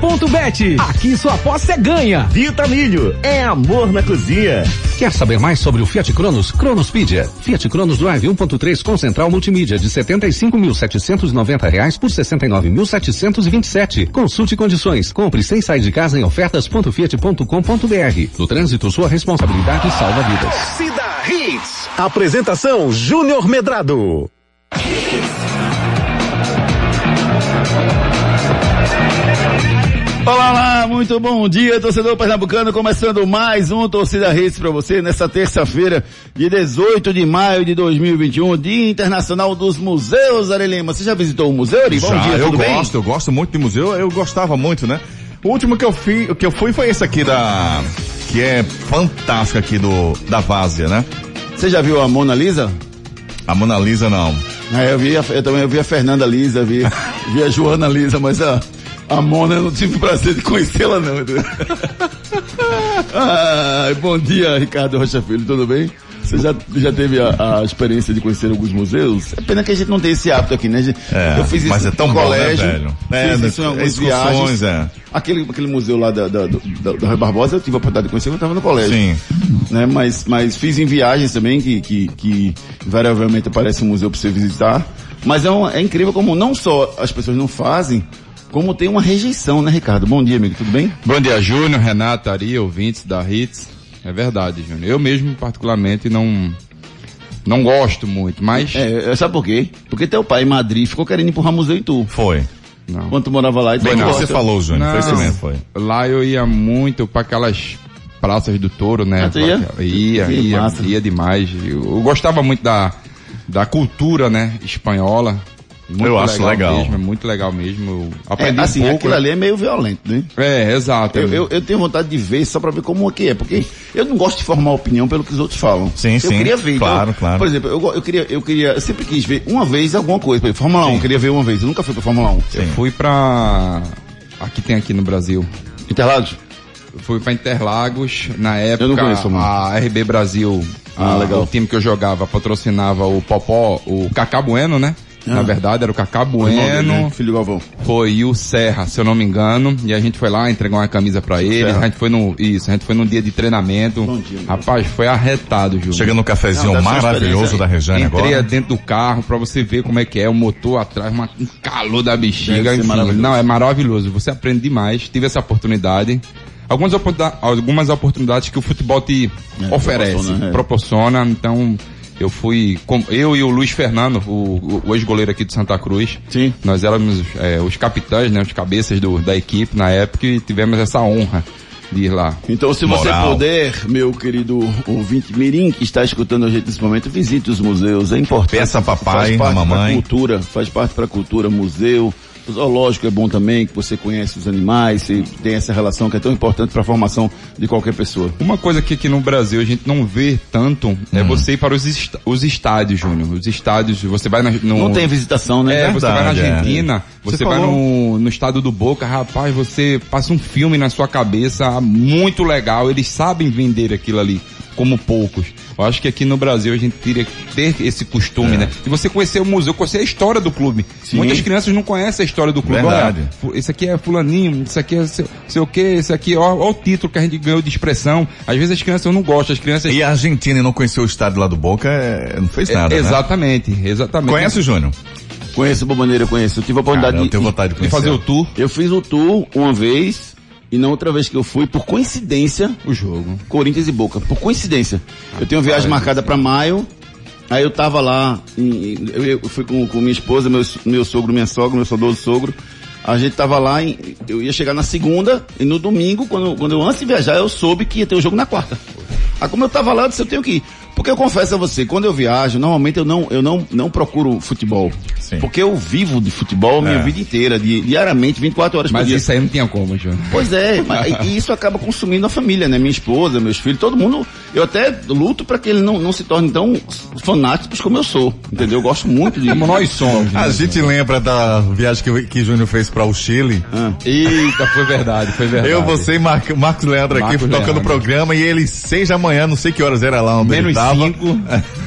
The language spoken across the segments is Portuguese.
Ponto Bet. Aqui sua aposta é ganha. Vitamilho é amor na cozinha. Quer saber mais sobre o Fiat Cronos? Cronospedia. Fiat Cronos Drive 1.3 com central multimídia de 75.790 reais por 69.727. Consulte condições. Compre sem sair de casa em ofertas.fiat.com.br. No trânsito, sua responsabilidade salva vidas. Cida Hits. Apresentação Júnior Medrado. Olá, olá, muito bom dia, torcedor pernambucano, começando mais um Torcida Redes para você nessa terça-feira, de 18 de maio de 2021, Dia Internacional dos Museus, Arelima. Você já visitou o museu, Ari? Bom dia, eu tudo bem? gosto, eu gosto muito de museu, eu gostava muito, né? O último que eu fui, que eu fui foi esse aqui da, que é fantástico aqui do, da Várzea, né? Você já viu a Mona Lisa? A Mona Lisa não. Ah, eu, vi a, eu também vi a Fernanda Lisa, vi, vi a Joana Lisa, mas a, a Mona eu não tive o prazer de conhecê-la não. bom dia, Ricardo Rocha Filho, tudo bem? Você já, já teve a, a experiência de conhecer alguns museus? É pena que a gente não tem esse hábito aqui, né? É, eu fiz isso mas é tão no bom, né, colégio, velho? É, fiz né, isso em algumas excursões, viagens. é. Aquele, aquele museu lá da, da, da, da Rui Barbosa eu tive a oportunidade de conhecer quando eu estava no colégio. Sim. Né? Mas, mas fiz em viagens também, que, que, que invariavelmente aparece um museu para você visitar. Mas é, um- é incrível como não só as pessoas não fazem, como tem uma rejeição, né, Ricardo? Bom dia, amigo, tudo bem? Bom dia, Júnior, Renata, Ari, ouvintes da Hits. É verdade, Júnior. Eu mesmo, particularmente, não, não gosto muito, mas... É, sabe por quê? Porque teu pai em Madrid ficou querendo empurrar museu em tu. Foi. Não. Quando tu morava lá e tu que não você falou, Júnior. Foi isso mesmo, foi. Lá eu ia muito para aquelas praças do touro, né? Ah, ia? Ia, ia, massa. ia demais. Eu, eu gostava muito da, da cultura, né? Espanhola. Muito Eu acho legal. Mesmo, é muito legal mesmo. Eu É, aprendi assim, um pouco. aquilo né? ali é meio violento, né? É, exato. Eu, eu, eu tenho vontade de ver só pra ver como é que é, porque eu não gosto de formar opinião pelo que os outros falam. Sim, eu sim, queria ver. claro, então, claro. Por exemplo, eu, eu queria, eu queria, eu sempre quis ver uma vez alguma coisa. Por exemplo, Fórmula 1, eu queria ver uma vez. Eu nunca fui pra Fórmula 1. Eu fui pra... Aqui tem aqui no Brasil. Interlagos? Fui pra Interlagos, na época não conheço, mano. a RB Brasil, Ah, a- o time que eu jogava patrocinava o Popó, o Cacá Bueno, né? Na verdade era o Cacá Bueno, né? Filho do Galvão. foi o Serra, se eu não me engano, e a gente foi lá entregar uma camisa pra ele, Serra. a gente foi no, isso, a gente foi num dia de treinamento, Bom dia, rapaz, foi arretado, Júlio. Chega no cafezinho Não, maravilhoso da. Rejane Entrei agora. dentro do carro pra você ver como é que é, o motor atrás, uma, um calor da bexiga, enfim. Não, é maravilhoso. Você aprende demais, tive essa oportunidade. Algumas, algumas oportunidades que o futebol te É, oferece, proporciona, proporciona, é. então eu fui, com, eu e o Luiz Fernando, o, o ex-goleiro aqui de Santa Cruz, Sim. nós éramos é, os capitães, né, os cabeças do, da equipe na época e tivemos essa honra de ir lá. Então, se você Moral. puder, meu querido ouvinte Mirim, que está escutando a gente nesse momento, visite os museus, é importante. Peça a papai, faz parte a mamãe. Da cultura, faz parte para a cultura, museu. O zoológico é bom também, que você conhece os animais, você tem essa relação que é tão importante para a formação de qualquer pessoa. Uma coisa que aqui no Brasil a gente não vê tanto Hum. é você ir para os, est- os estádios, Júnior. Os estádios, você vai na, no... Não tem visitação, né? É, você vai na Verdade, é. Argentina, Você você, vai falou- no, no estado do Boca, rapaz, você passa um filme na sua cabeça muito legal, eles sabem vender aquilo ali, como poucos. Eu acho que aqui no Brasil a gente teria que ter esse costume, né? De você conhecer o museu, conhecer a história do clube. Muitas crianças não conhecem a história do clube. Verdade. Olha, esse aqui é fulaninho, isso aqui é sei, sei o que, esse aqui, ó, ó o título que a gente ganhou de expressão. Às vezes as crianças não gostam, as crianças... E a Argentina e não conheceu o estádio lá do Boca, é, não fez nada, É, né? exatamente, exatamente. Conhece o Júnior? Conheço a maneira, conheço. Eu tive a Cara, oportunidade eu de, tenho vontade de de conhecer. fazer o tour, Eu fiz o tour uma vez, e na outra vez que eu fui, por coincidência, o jogo. Corinthians e Boca, por coincidência. Eu tenho uma viagem marcada para maio, aí eu tava lá, em- eu, fui com, com minha esposa, meu, meu sogro, minha sogra, meu saudoso sogro. A gente tava lá, em, eu ia chegar na segunda, e no domingo, quando, quando eu antes de viajar, eu soube que ia ter o jogo na quarta. Aí como eu tava lá, eu disse, eu tenho que ir. Porque eu confesso a você, quando eu viajo, normalmente eu não, eu não, não procuro futebol. Sim. Porque eu vivo de futebol a minha É. vida inteira, di- diariamente, 24 horas por Mas dia. isso aí não tinha como, Júnior. Pois é, mas- e isso acaba consumindo a família, né? Minha esposa, meus filhos, todo mundo. Eu até luto para que eles não, não se tornem tão fanáticos como eu sou, entendeu? Eu gosto muito de. Como nós somos. A gente lembra da viagem que, que Júnior fez para o Chile. Ah, Eita, foi verdade, foi verdade. Eu, você e Mar Marcos Leandro aqui Marcos tocando o Leandro. programa e ele seis da manhã, não sei que horas era lá onde Menos ele tava. Cinco.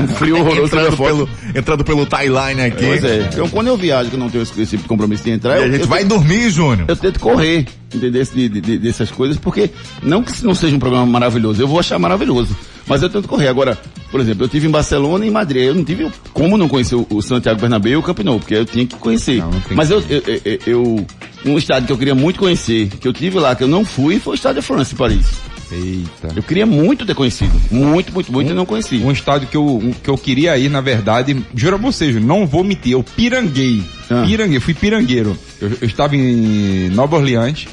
Um frio horroroso entrando, pelo, entrando pelo timeline aqui. Pois é. Então quando eu viajo, que eu não tenho esse, esse tipo de compromisso de entrar, E a eu, gente eu vai tento- dormir, Júnior. eu tento correr, entendeu? De, de- de- dessas coisas, porque não que não seja um programa maravilhoso, eu vou achar maravilhoso. Mas eu tento correr. Agora, por exemplo, eu tive em Barcelona e em Madrid. Eu não tive como não conhecer o, o Santiago Bernabéu e o Camp Nou, porque eu tinha que conhecer. Não, não Mas eu, eu, eu, eu- um estádio que eu queria muito conhecer, que eu tive lá, que eu não fui, foi o Estádio de France, em Paris. Eita. Eu queria muito ter conhecido. Muito, muito, muito, e não conheci. Um estádio que eu, um- que eu queria ir, na verdade, juro a vocês, não vou mentir, eu piranguei. Ah. Piranguei, fui pirangueiro. Eu, eu estava em Nova Orleans,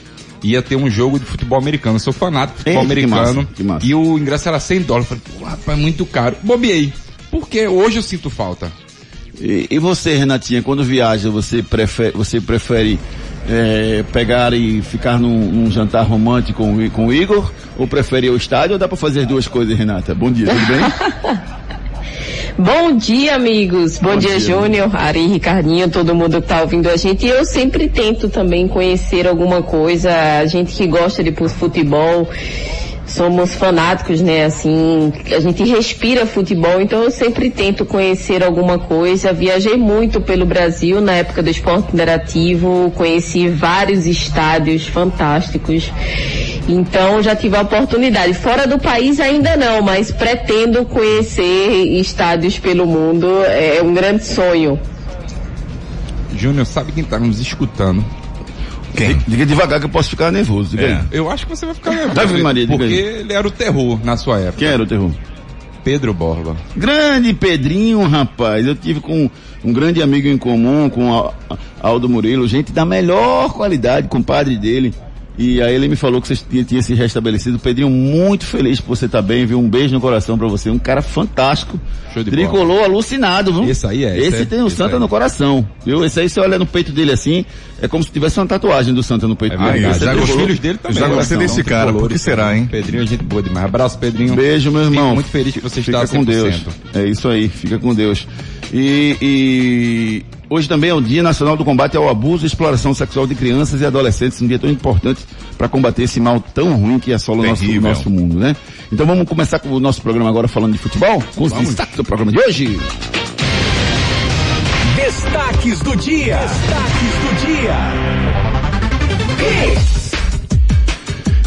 ia ter um jogo de futebol americano. Eu sou fanático de futebol Eita, que americano. massa, que massa. E o ingresso era 100 dólares. Eu Falei, pô, rapaz, é muito caro. Bobiei. Porque hoje eu sinto falta. E, e você, Renatinha, quando viaja, você prefere, você prefere é, pegar e ficar num, num jantar romântico com, o com o Igor? Ou prefere ir ao estádio ou dá pra fazer as duas coisas, Renata? Bom dia, tudo bem? Bom dia, amigos. Bom, Bom dia, dia. Júnior, Ari, Ricardinho, todo mundo que tá ouvindo a gente. E eu sempre tento também conhecer alguma coisa, a gente que gosta de fu- futebol. Somos fanáticos, né? Assim, a gente respira futebol, então eu sempre tento conhecer alguma coisa. Viajei muito pelo Brasil na época do esporte interativo, conheci vários estádios fantásticos. Então já tive a oportunidade. Fora do país ainda não, mas pretendo conhecer estádios pelo mundo. É um grande sonho. Júnior, sabe quem tá nos escutando? Quem? Diga devagar que eu posso ficar nervoso. Diga É. aí. Eu acho que você vai ficar nervoso. Ave Maria, porque ele era o terror na sua época. Quem era o terror? Pedro Borba. Grande Pedrinho, rapaz. Eu tive com um grande amigo em comum, com Aldo Murilo, gente da melhor qualidade, compadre dele. E aí ele me falou que você tinha, tinha se restabelecido. Pedrinho, muito feliz por você estar bem, viu? Um beijo no coração pra você. Um cara fantástico. Show de Tricolor alucinado, viu? Esse aí é, Esse, esse é, tem o esse Santa aí. no coração, viu? Esse aí você olha no peito dele assim, é como se tivesse uma tatuagem do Santa no peito É dele. verdade. É Já os filhos dele também. já gostei né? desse São cara, por que será, hein? Pedrinho, é gente boa demais. Abraço, Pedrinho. Beijo, meu irmão. Fico muito feliz que você Fica está com 100%. Deus. É isso aí, fica com Deus. E, e hoje também é o Dia Nacional do Combate ao Abuso e Exploração Sexual de Crianças e Adolescentes, um dia tão importante para combater esse mal tão ruim que assola o nosso, nosso mundo, né? Então vamos começar com o nosso programa agora falando de futebol, com os destaques do programa de hoje. Destaques do dia. Destaques do dia.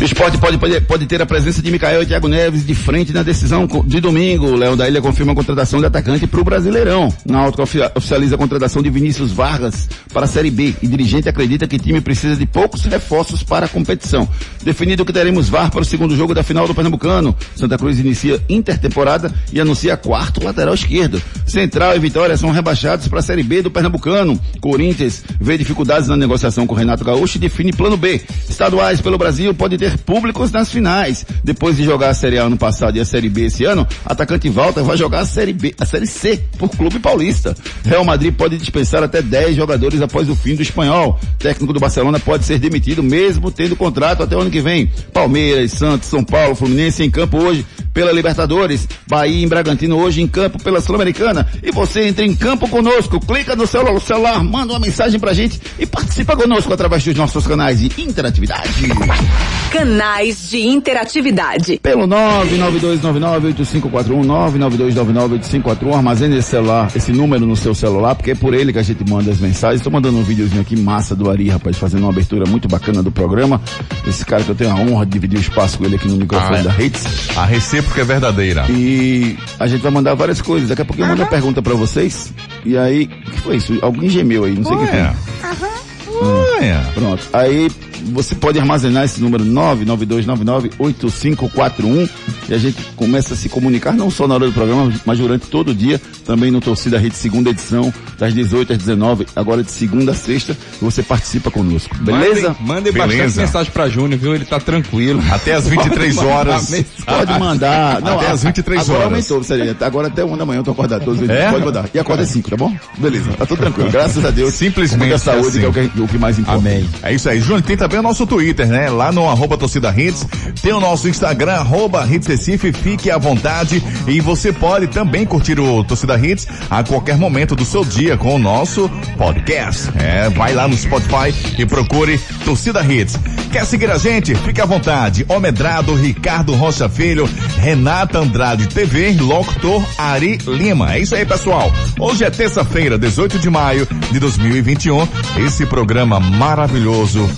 O esporte pode, pode, pode ter a presença de Micael e Thiago Neves de frente na decisão de domingo. Léo da Ilha confirma a contratação de atacante para o Brasileirão. Náutico ofi- oficializa a contratação de Vinícius Vargas para a Série B e dirigente acredita que time precisa de poucos reforços para a competição. Definido que teremos VAR para o segundo jogo da final do Pernambucano. Santa Cruz inicia intertemporada e anuncia quarto lateral esquerdo. Central e Vitória são rebaixados para a Série B do Pernambucano. Corinthians vê dificuldades na negociação com Renato Gaúcho e define plano B. Estaduais pelo Brasil pode ter públicos nas finais. Depois de jogar a Série A ano passado e a Série B esse ano, atacante Walter vai jogar a Série B, a Série C por Clube Paulista. Real Madrid pode dispensar até 10 jogadores após o fim do espanhol. Técnico do Barcelona pode ser demitido mesmo tendo contrato até o ano que vem. Palmeiras, Santos, São Paulo, Fluminense em campo hoje pela Libertadores. Bahia em Bragantino hoje em campo pela Sul-Americana. E você entra em campo conosco. Clica no celular, celular, manda uma mensagem pra gente e participa conosco através dos nossos canais de interatividade. Canais de interatividade. Pelo 992998541, 992998541, armazene esse celular, esse número no seu celular, porque é por ele que a gente manda as mensagens. Estou mandando um videozinho aqui massa do Ari, rapaz, fazendo uma abertura muito bacana do programa. Esse cara que eu tenho a honra de dividir o espaço com ele aqui no microfone Ah, é. da Hits. A recíproca é verdadeira. E a gente vai mandar várias coisas. Daqui a pouco eu mando a pergunta pra vocês. E aí, o que foi isso? Alguém gemeu aí, não sei o que foi. Olha. Olha. Pronto. Aí você pode armazenar esse número 992998541 e a gente começa a se comunicar não só na hora do programa, mas durante todo o dia, também no Torcida Rede segunda edição, das 18 às 19, agora de segunda a sexta, você participa conosco. Beleza? Mandem, mandem bastante mensagem pra Júnior, viu? Ele tá tranquilo. Até às 23 Pode horas. Pode mandar. Não, Até às 23 agora horas. aumentou, sério. Agora até uma da manhã eu tô acordado todos os dias. É? Pode mandar. E acorda às 5, tá bom? Beleza. Tá tudo tranquilo. Graças a Deus. Simplesmente Muita saúde, assim. que é o que, o que mais importa. Amém. É isso aí, Júnior. Tem também o nosso Twitter, né? Lá no arroba torcida hits. Tem o nosso Instagram, arroba hits Recife, fique à vontade e você pode também curtir o Torcida Hits a qualquer momento do seu dia com o nosso podcast. É, vai lá no Spotify e procure Torcida Hits. Quer seguir a gente? Fique à vontade. Omedrado, Ricardo Rocha Filho, Renata Andrade TV, locutor Ari Lima. É isso aí, pessoal. Hoje é terça-feira, 18 de maio de 2021. Esse programa maravilhoso,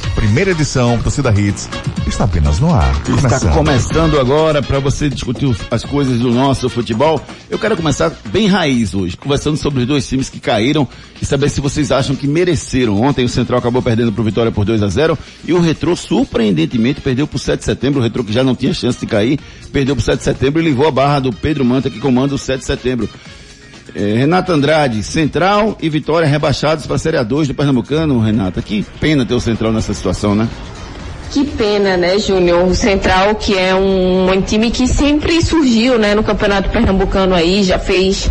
primeira edição, Torcida Hits, está apenas no ar. Está começando agora para você discutir as coisas do nosso futebol. Eu quero começar bem raiz hoje, conversando sobre os dois times que caíram e saber se vocês acham que mereceram. Ontem o Central acabou perdendo pro Vitória por 2 a 0 e o Retrô surpreendentemente perdeu pro 7 de setembro, o Retrô que já não tinha chance de cair, perdeu pro 7 de setembro e levou a barra do Pedro Manta que comanda o 7 de setembro. É, Renata Andrade, Central e Vitória rebaixados para a Série A2 do Pernambucano, Renata. Que pena ter o Central nessa situação, né? Que pena, né, Júnior? O Central, que é um, um time que sempre surgiu, né, no Campeonato Pernambucano aí, já fez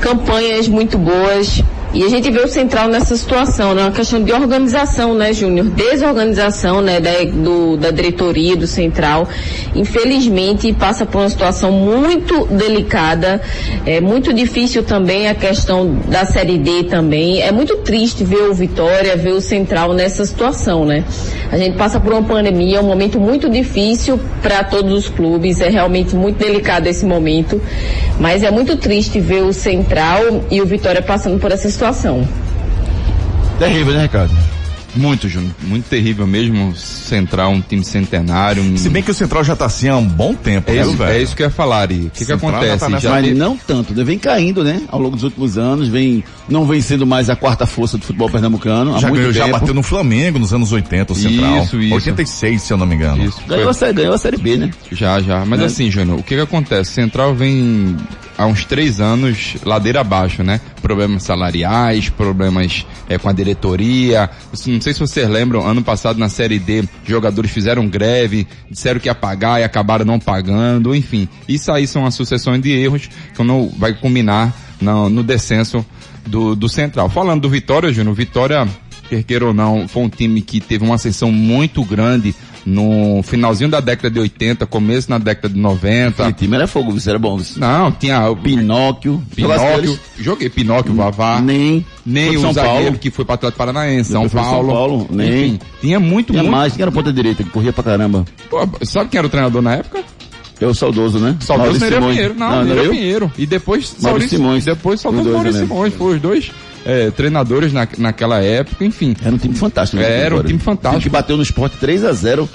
campanhas muito boas. E a gente vê o Central nessa situação, né? Uma questão de organização, né, Júnior? Desorganização, né, da, do, da diretoria do Central. Infelizmente, passa por uma situação muito delicada. É muito difícil também a questão da Série D também. É muito triste ver o Vitória, ver o Central nessa situação, né? A gente passa por uma pandemia, um momento muito difícil para todos os clubes. É realmente muito delicado esse momento. Mas é muito triste ver o Central e o Vitória passando por essa situação. Terrível, né, Ricardo? Muito, Júnior. Muito terrível mesmo. Central, um time centenário. Um... Se bem que o Central já tá assim há um bom tempo, é, viu, isso, velho? é isso que eu ia falar, Ari. O que, que Central já acontece? tá Já Mas não tanto, né? Vem caindo, né? Ao longo dos últimos anos, vem, não vem sendo mais a quarta força do futebol pernambucano. Há Já, muito ganhou, já bateu no Flamengo nos anos 80, o Central. Isso, isso. 86, se eu não me engano. Isso, foi- Ganhou a, série, ganhou a Série B, né? Já, já. Mas Né? assim, Júnior, o que que acontece? Central vem há uns três anos ladeira abaixo, né? Problemas salariais, problemas eh, com a diretoria. Não sei se vocês lembram, ano passado na Série D, jogadores fizeram greve, disseram que ia pagar e acabaram não pagando, enfim. Isso aí são uma sucessão de erros que não vai culminar no, no descenso do, do Central. Falando do Vitória, Júnior, Vitória, quer queira ou não, foi um time que teve uma ascensão muito grande no finalzinho da década de 80, começo na década de 90. Aquele time era fogo, isso era bom. Não, tinha o Pinóquio. Pinóquio, joguei Pinóquio, Vavá, Nem. nem o São zagueiro Paulo. que foi para Atlético Paranaense, São foi São Paulo, Paulo, nem. enfim, tinha muito, Tinha muito. mais, quem era ponta direita, que corria pra caramba. Pô, sabe quem era o treinador na época? É o saudoso, né? Saudoso Simões. Pinheiro. Não, não, eu? Pinheiro. E depois Maurício Simões. Depois Os saudoso Maurício lembro. Simões. Foi os dois é, treinadores na, naquela época, enfim. Era um time fantástico. né, Era um time fantástico. que bateu no esporte 3 a 0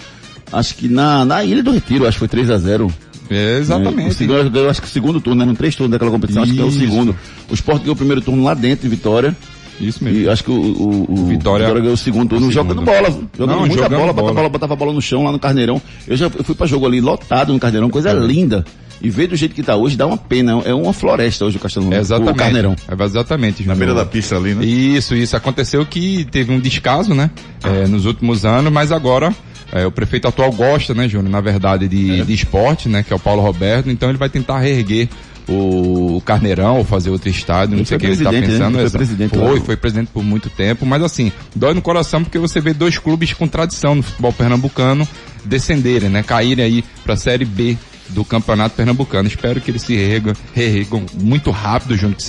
Acho que na, na Ilha do Retiro, acho que foi 3 a 0 É, O exatamente. segundo, eu acho que o segundo turno, eram três turnos daquela competição, acho que é o Isso. segundo. O Sport ganhou o primeiro turno lá dentro, em Vitória. Isso mesmo. E acho que o, o, o Vitória- ganhou o segundo turno, jogando bola, jogando Não, muita jogando bola, botava bola. bola, botava a bola no chão lá no Carneirão. Eu já eu fui pra jogo ali lotado no Carneirão, coisa linda. E ver do jeito que tá hoje dá uma pena, é uma floresta hoje o Castelo É, exatamente. o Carneirão. É, exatamente. Na beira da pista ali, né? Isso, isso. Aconteceu que teve um descaso, né? é, nos últimos anos, mas agora é, o prefeito atual gosta, né, Júnior, na verdade, de, de esporte, né? Que é o Paulo Roberto, então ele vai tentar reerguer o, o Carneirão ou fazer outro estádio, não sei o que ele está né? pensando. Ele foi foi, foi presidente por muito tempo, mas assim, dói no coração porque você vê dois clubes com tradição no futebol pernambucano descenderem, né? Caírem aí para a Série B do Campeonato Pernambucano. Espero que eles se reergam, reergam muito rápido, junto, que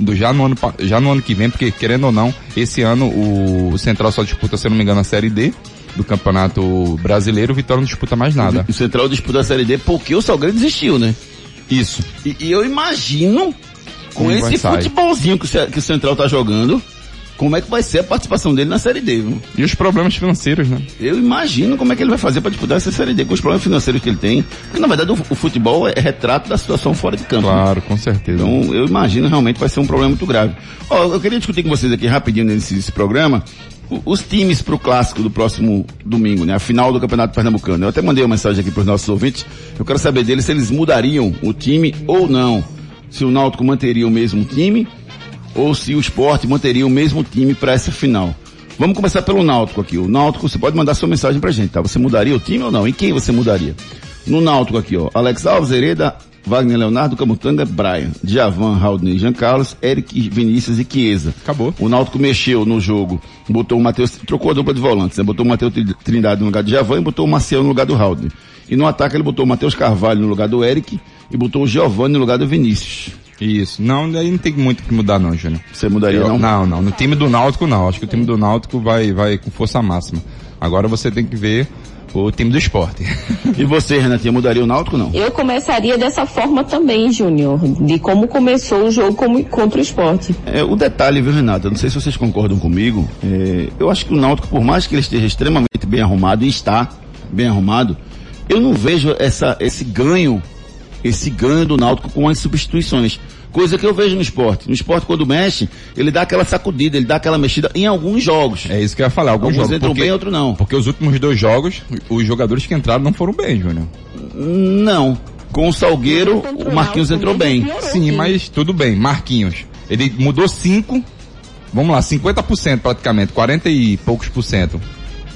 do- já no, ano, já no ano que vem, porque querendo ou não, esse ano o, Central só disputa, se não me engano, a Série D do Campeonato Brasileiro, o Vitória não disputa mais nada. O Central disputou a Série D porque o Salgueiro desistiu, né? Isso. E, e eu imagino, com esse futebolzinho que o, que o Central tá jogando, como é que vai ser a participação dele na Série D, viu? E os problemas financeiros, né? Eu imagino como é que ele vai fazer para disputar essa Série D com os problemas financeiros que ele tem. Porque, na verdade, o, o futebol é retrato da situação fora de campo. né? Claro, com certeza. Então, eu imagino realmente vai ser um problema muito grave. Ó, eu queria discutir com vocês aqui rapidinho nesse, nesse programa os times para o clássico do próximo domingo, né? A final do Campeonato Pernambucano. Eu até mandei uma mensagem aqui para os nossos ouvintes. Eu quero saber deles se eles mudariam o time ou não. Se o Náutico manteria o mesmo time ou se o Sport manteria o mesmo time para essa final. Vamos começar pelo Náutico aqui. O Náutico, você pode mandar sua mensagem pra gente, tá? Você mudaria o time ou não? E quem você mudaria? No Náutico aqui, ó. Alex Alves, Hereda, Wagner Leonardo, Camutanga, Brian, Djavan, Raudney, Jean Carlos, Eric, Vinícius e Chiesa. Acabou. O Náutico mexeu no jogo, botou o Matheus, trocou a dupla de volantes, né? botou o Matheus Tri- Trindade no lugar de Djavan e botou o Maciel no lugar do Raudney. E no ataque ele botou o Matheus Carvalho no lugar do Eric e botou o Giovanni no lugar do Vinícius. Isso. Não, daí não tem muito o que mudar não, Júnior. Você mudaria Eu- não? Não, não. No time do Náutico não. Acho que o time do Náutico vai, vai com força máxima. Agora você tem que ver o time do esporte. E você, Renatinha, mudaria o Náutico ou não? Eu começaria dessa forma também, Júnior, de como começou o jogo como- contra o esporte. É, o detalhe, viu, Renata? Eu Não sei se vocês concordam comigo. é, eu acho que o Náutico, por mais que ele esteja extremamente bem arrumado, e está bem arrumado, eu não vejo essa, esse ganho, esse ganho do Náutico com as substituições. Coisa que eu vejo no esporte. No esporte, quando mexe, ele dá aquela sacudida, ele dá aquela mexida em alguns jogos. É isso que eu ia falar. Alguns, Alguns jogos, entram porque, bem, outros não. Porque os últimos dois jogos, os jogadores que entraram não foram bem, Júnior. Não. Com o Salgueiro, o Marquinhos entrou bem. Sim, mas tudo bem. Marquinhos. Ele mudou cinco, vamos lá, 50% praticamente, 40 e poucos por cento.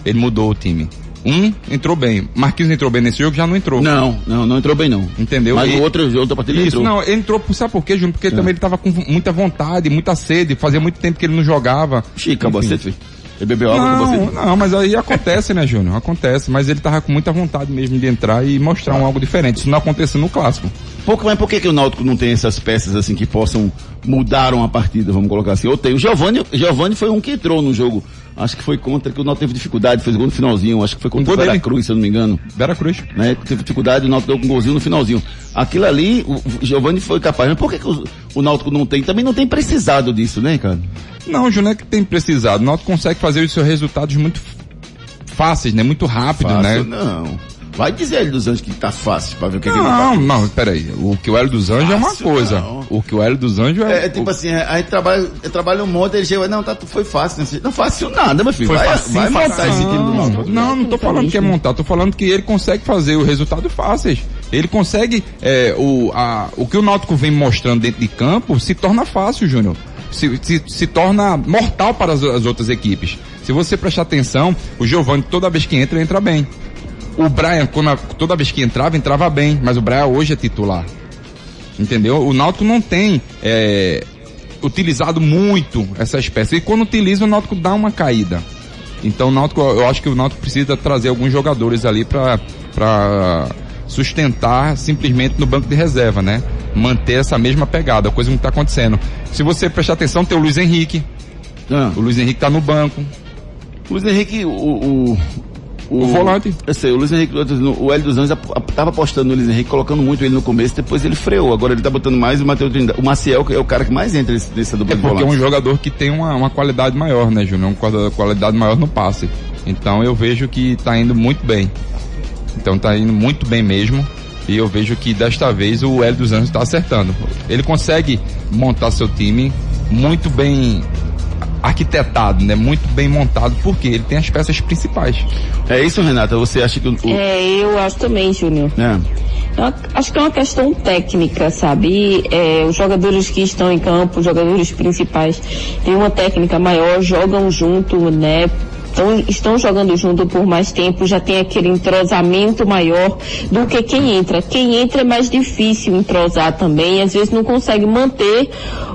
Ele mudou o time. Um entrou bem. Marquinhos entrou bem nesse jogo, já não entrou. Não, não, não entrou bem não. Entendeu? Mas E- o outro, outra partida Isso, entrou. não, ele entrou, por- sabe por quê, Júnior? Porque também ele tava com muita vontade, muita sede, fazia muito tempo que ele não jogava. Chica, você, filho. Ele bebeu água com Não, você. não, mas aí acontece, né, Júnior? Acontece, mas ele tava com muita vontade mesmo de entrar e mostrar um algo diferente. Isso não aconteceu no clássico. Por, mas por que, que o Náutico não tem essas peças assim que possam mudar uma partida, vamos colocar assim? Ou tem. O Giovanni, Giovanni foi um que entrou no jogo. Acho que foi contra, que o Náutico teve dificuldade, fez gol no finalzinho. Acho que foi contra Um o gol dele. Veracruz, se eu não me engano. Vera Cruz. Né? Teve dificuldade, o Náutico deu um golzinho no finalzinho. Aquilo ali, o o Giovanni foi capaz. Mas por que, que o, o Náutico não tem? Também não tem precisado disso, né, cara? Não, Júnior, é que tem precisado. O Náutico consegue fazer os seus resultados muito fáceis, né? Muito rápido, Fácil, né? não. Vai dizer ele dos Anjos que tá fácil pra ver o que, que ele Não, tá. não, peraí. O que o Hélio dos Anjos é uma Fácil, coisa. não. O que o Hélio dos Anjos é. É, é tipo assim, a gente trabalha, trabalha um monte, ele chega, não, tá, foi fácil. Né? Não fácil nada, meu filho. Foi vai, facinho, vai montar facinho. esse time do Não, Náutico. Não, não tô falando que é montar, tô falando que ele consegue fazer os resultados fáceis. Ele consegue, é, o, a, o que o Náutico vem mostrando dentro de campo se torna fácil, Júnior. Se, se, se torna mortal para as, as outras equipes. Se você prestar atenção, o Giovanni toda vez que entra, entra bem. O Brian, quando toda vez que entrava, entrava bem, mas o Brian hoje é titular. Entendeu? O Náutico não tem é, utilizado muito essas peças. E quando utiliza, o Náutico dá uma caída. Então o Náutico, eu acho que o Náutico precisa trazer alguns jogadores ali para sustentar simplesmente no banco de reserva, né? Manter essa mesma pegada, coisa que está acontecendo. Se você prestar atenção, tem o Luiz Henrique. Ah, O Luiz Henrique tá no banco. o Luiz Henrique, o, o, O volante. Eu sei, o Luiz Henrique, o Hélio dos Anjos ap- ap- tava apostando no Luiz Henrique, colocando muito ele no começo, depois ele freou. Agora ele tá botando mais o Matheus Trindade. O Maciel, é o cara que mais entra nesse- nessa dupla É de porque é um jogador que tem uma, uma qualidade maior, né, Júnior? Uma quali- qualidade maior no passe. Então eu vejo que tá indo muito bem. Então tá indo muito bem mesmo. E eu vejo que desta vez o Hélio dos Anjos está acertando. Ele consegue montar seu time muito bem arquitetado, né? Muito bem montado, porque ele tem as peças principais. É isso, Renata? Você acha que o. É, eu acho também, Júnior. É. Eu acho que é uma questão técnica, sabe? É, os jogadores que estão em campo, os jogadores principais, têm uma técnica maior, jogam junto, né? Então, estão jogando junto por mais tempo, já tem aquele entrosamento maior do que quem entra. Quem entra é mais difícil entrosar também, às vezes não consegue manter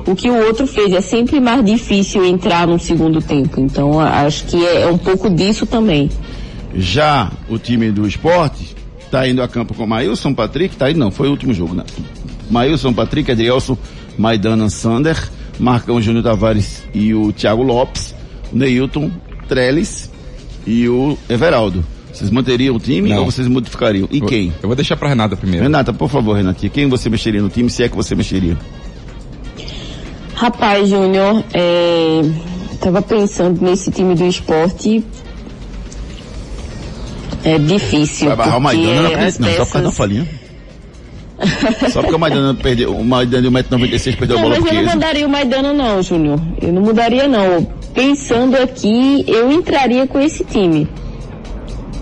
o que o outro fez. É sempre mais difícil entrar no segundo tempo. Então, acho que é, é um pouco disso também. Já o time do esporte tá indo a campo com Maílson, Patrick, tá indo não, foi o último jogo, né? Maílson, Patrick, Adrielson, Maidana, Sander, Marcão Júnior Tavares e o Thiago Lopes, Neilton, Trellis e o Everaldo. Vocês manteriam o time Não. ou vocês modificariam? E Eu- quem? Eu vou deixar pra Renata primeiro. Renata, por favor, Renatinha, quem você mexeria no time, se é que você mexeria? Rapaz, Júnior, é, tava pensando nesse time do esporte. É difícil. Vai barrar o porque Maidana? Não, as acredito, não, só por causa da peças- falinha. só porque o Maidana perdeu, o Maidana de 1,96m perdeu a Não, bola mas eu não mandaria o Maidana não, Júnior. Eu não mudaria não. Pensando aqui, eu entraria com esse time.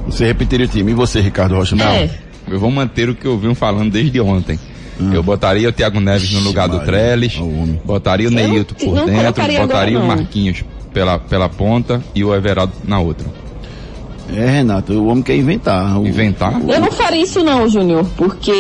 Você repetiria o time. E você, Ricardo Rocha? É. Eu vou manter o que eu venho falando desde ontem. Eu botaria o Thiago Neves no lugar do Trellis, o botaria o não- Neilton por não dentro, botaria agora, o não. Marquinhos pela, pela ponta e o Everaldo na outra. É, Renato, o homem quer inventar. O, Inventar? Eu não faria isso não, Júnior, porque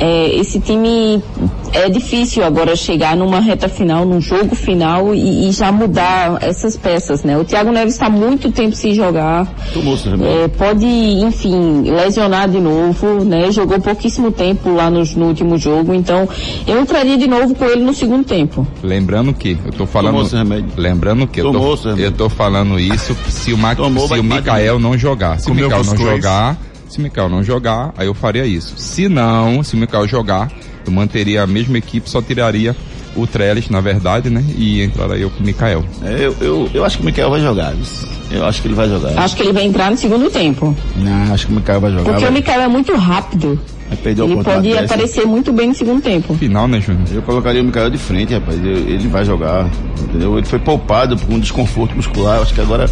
é, esse time é difícil agora chegar numa reta final, num jogo final e, e já mudar essas peças, né? O Thiago Neves está muito tempo sem jogar. Tomou seu remédio. É, pode, enfim, lesionar de novo, né? Jogou pouquíssimo tempo lá no, no último jogo, então eu entraria de novo com ele no segundo tempo. Lembrando que, eu tô falando. Tomou seu remédio. Lembrando que eu Tomou tô, seu remédio. eu tô falando isso se o, Ma, Tomou, se o Mikael não jogar. Se o Mikael não jogar, se o Mikael não jogar, aí eu faria isso. Se não, se o Mikael jogar, eu manteria a mesma equipe, só tiraria o Trellis, na verdade, né? E entraria eu com o Mikael. É, eu, eu, eu acho que o Mikael vai jogar. isso. Eu acho que ele vai jogar. Acho que ele vai entrar no segundo tempo. Não, acho que o Mikael vai jogar. Porque vai, o Mikael é muito rápido. vai perder a Ele pode aparecer muito bem no segundo tempo. Final, né, Júnior? Eu colocaria o Mikael de frente, rapaz. Ele vai jogar. Entendeu? Ele foi poupado por um desconforto muscular. Eu acho que agora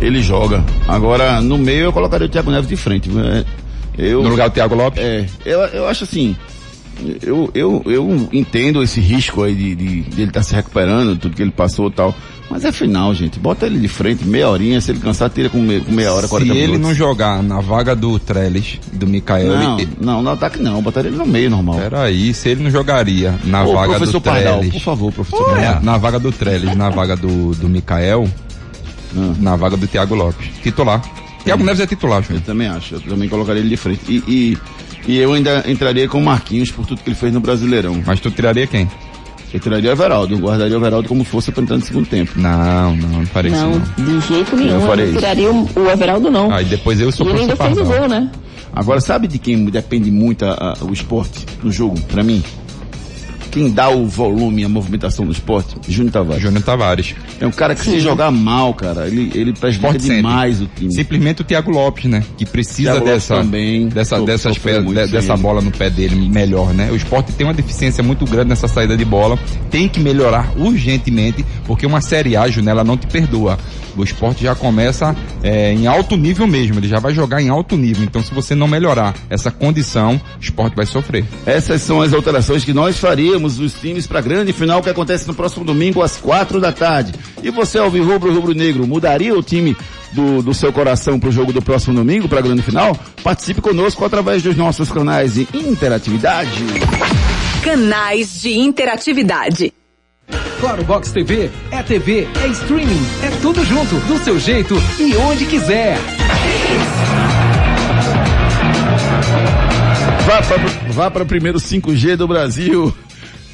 ele joga. Agora, no meio, eu colocaria o Thiago Neves de frente. É, Eu, No lugar do Thiago Lopes? É, eu, eu acho assim. Eu, eu, eu entendo esse risco aí de, de, de ele estar se recuperando, tudo que ele passou e tal. Mas é final, gente. Bota ele de frente, meia horinha. Se ele cansar, tira com, me- com meia hora, Se 40 ele minutos. não jogar na vaga do Trellis, do Mikael, Não, ele, não, no ataque não. Botaria ele no meio, normal. Peraí, se ele não jogaria na Ô, vaga do Pardal, Trellis. por favor, professor na, Pardal. na vaga do Trellis, na vaga do, do Mikael, Ah. na vaga do Thiago Lopes. Titular. Thiago Neves é titular, Eu Júnior. também acho. Eu também colocaria ele de frente. E, e, e eu ainda entraria com o Marquinhos por tudo que ele fez no Brasileirão. Mas tu tiraria quem? Eu tiraria o Everaldo. Eu guardaria o Everaldo como força para entrar no segundo tempo. Não, não, não farei Não, isso não. de jeito nenhum. Eu Eu, farei não isso. tiraria o, o Everaldo, não. Aí depois eu e sou ele ainda fez o gol, né? Agora, sabe de quem depende muito a- a- o esporte no jogo, pra mim? Quem dá o volume, a movimentação do esporte? Júnior Tavares. Júnior Tavares. É um cara que se jogar mal, cara, ele, ele prejudica Esporte demais o time. Simplesmente o Thiago Lopes, né? Que precisa dessa, também dessa, so- dessas pé- de- dessa bola no pé dele melhor, né? O esporte tem uma deficiência muito grande nessa saída de bola. Tem que melhorar urgentemente, porque uma Série A, Junela, não te perdoa. O esporte já começa é, em alto nível mesmo, ele já vai jogar em alto nível. Então, se você não melhorar essa condição, o esporte vai sofrer. Essas são as alterações que nós faríamos dos times para a grande final que acontece no próximo domingo às quatro da tarde. E você, Alvirrubro Rubro Negro, mudaria o time do, do seu coração para o jogo do próximo domingo, para a grande final? Participe conosco através dos nossos canais de interatividade. Canais de interatividade. Claro Box TV é TV, é streaming, é tudo junto, do seu jeito e onde quiser. Vá para vá para o primeiro 5G do Brasil.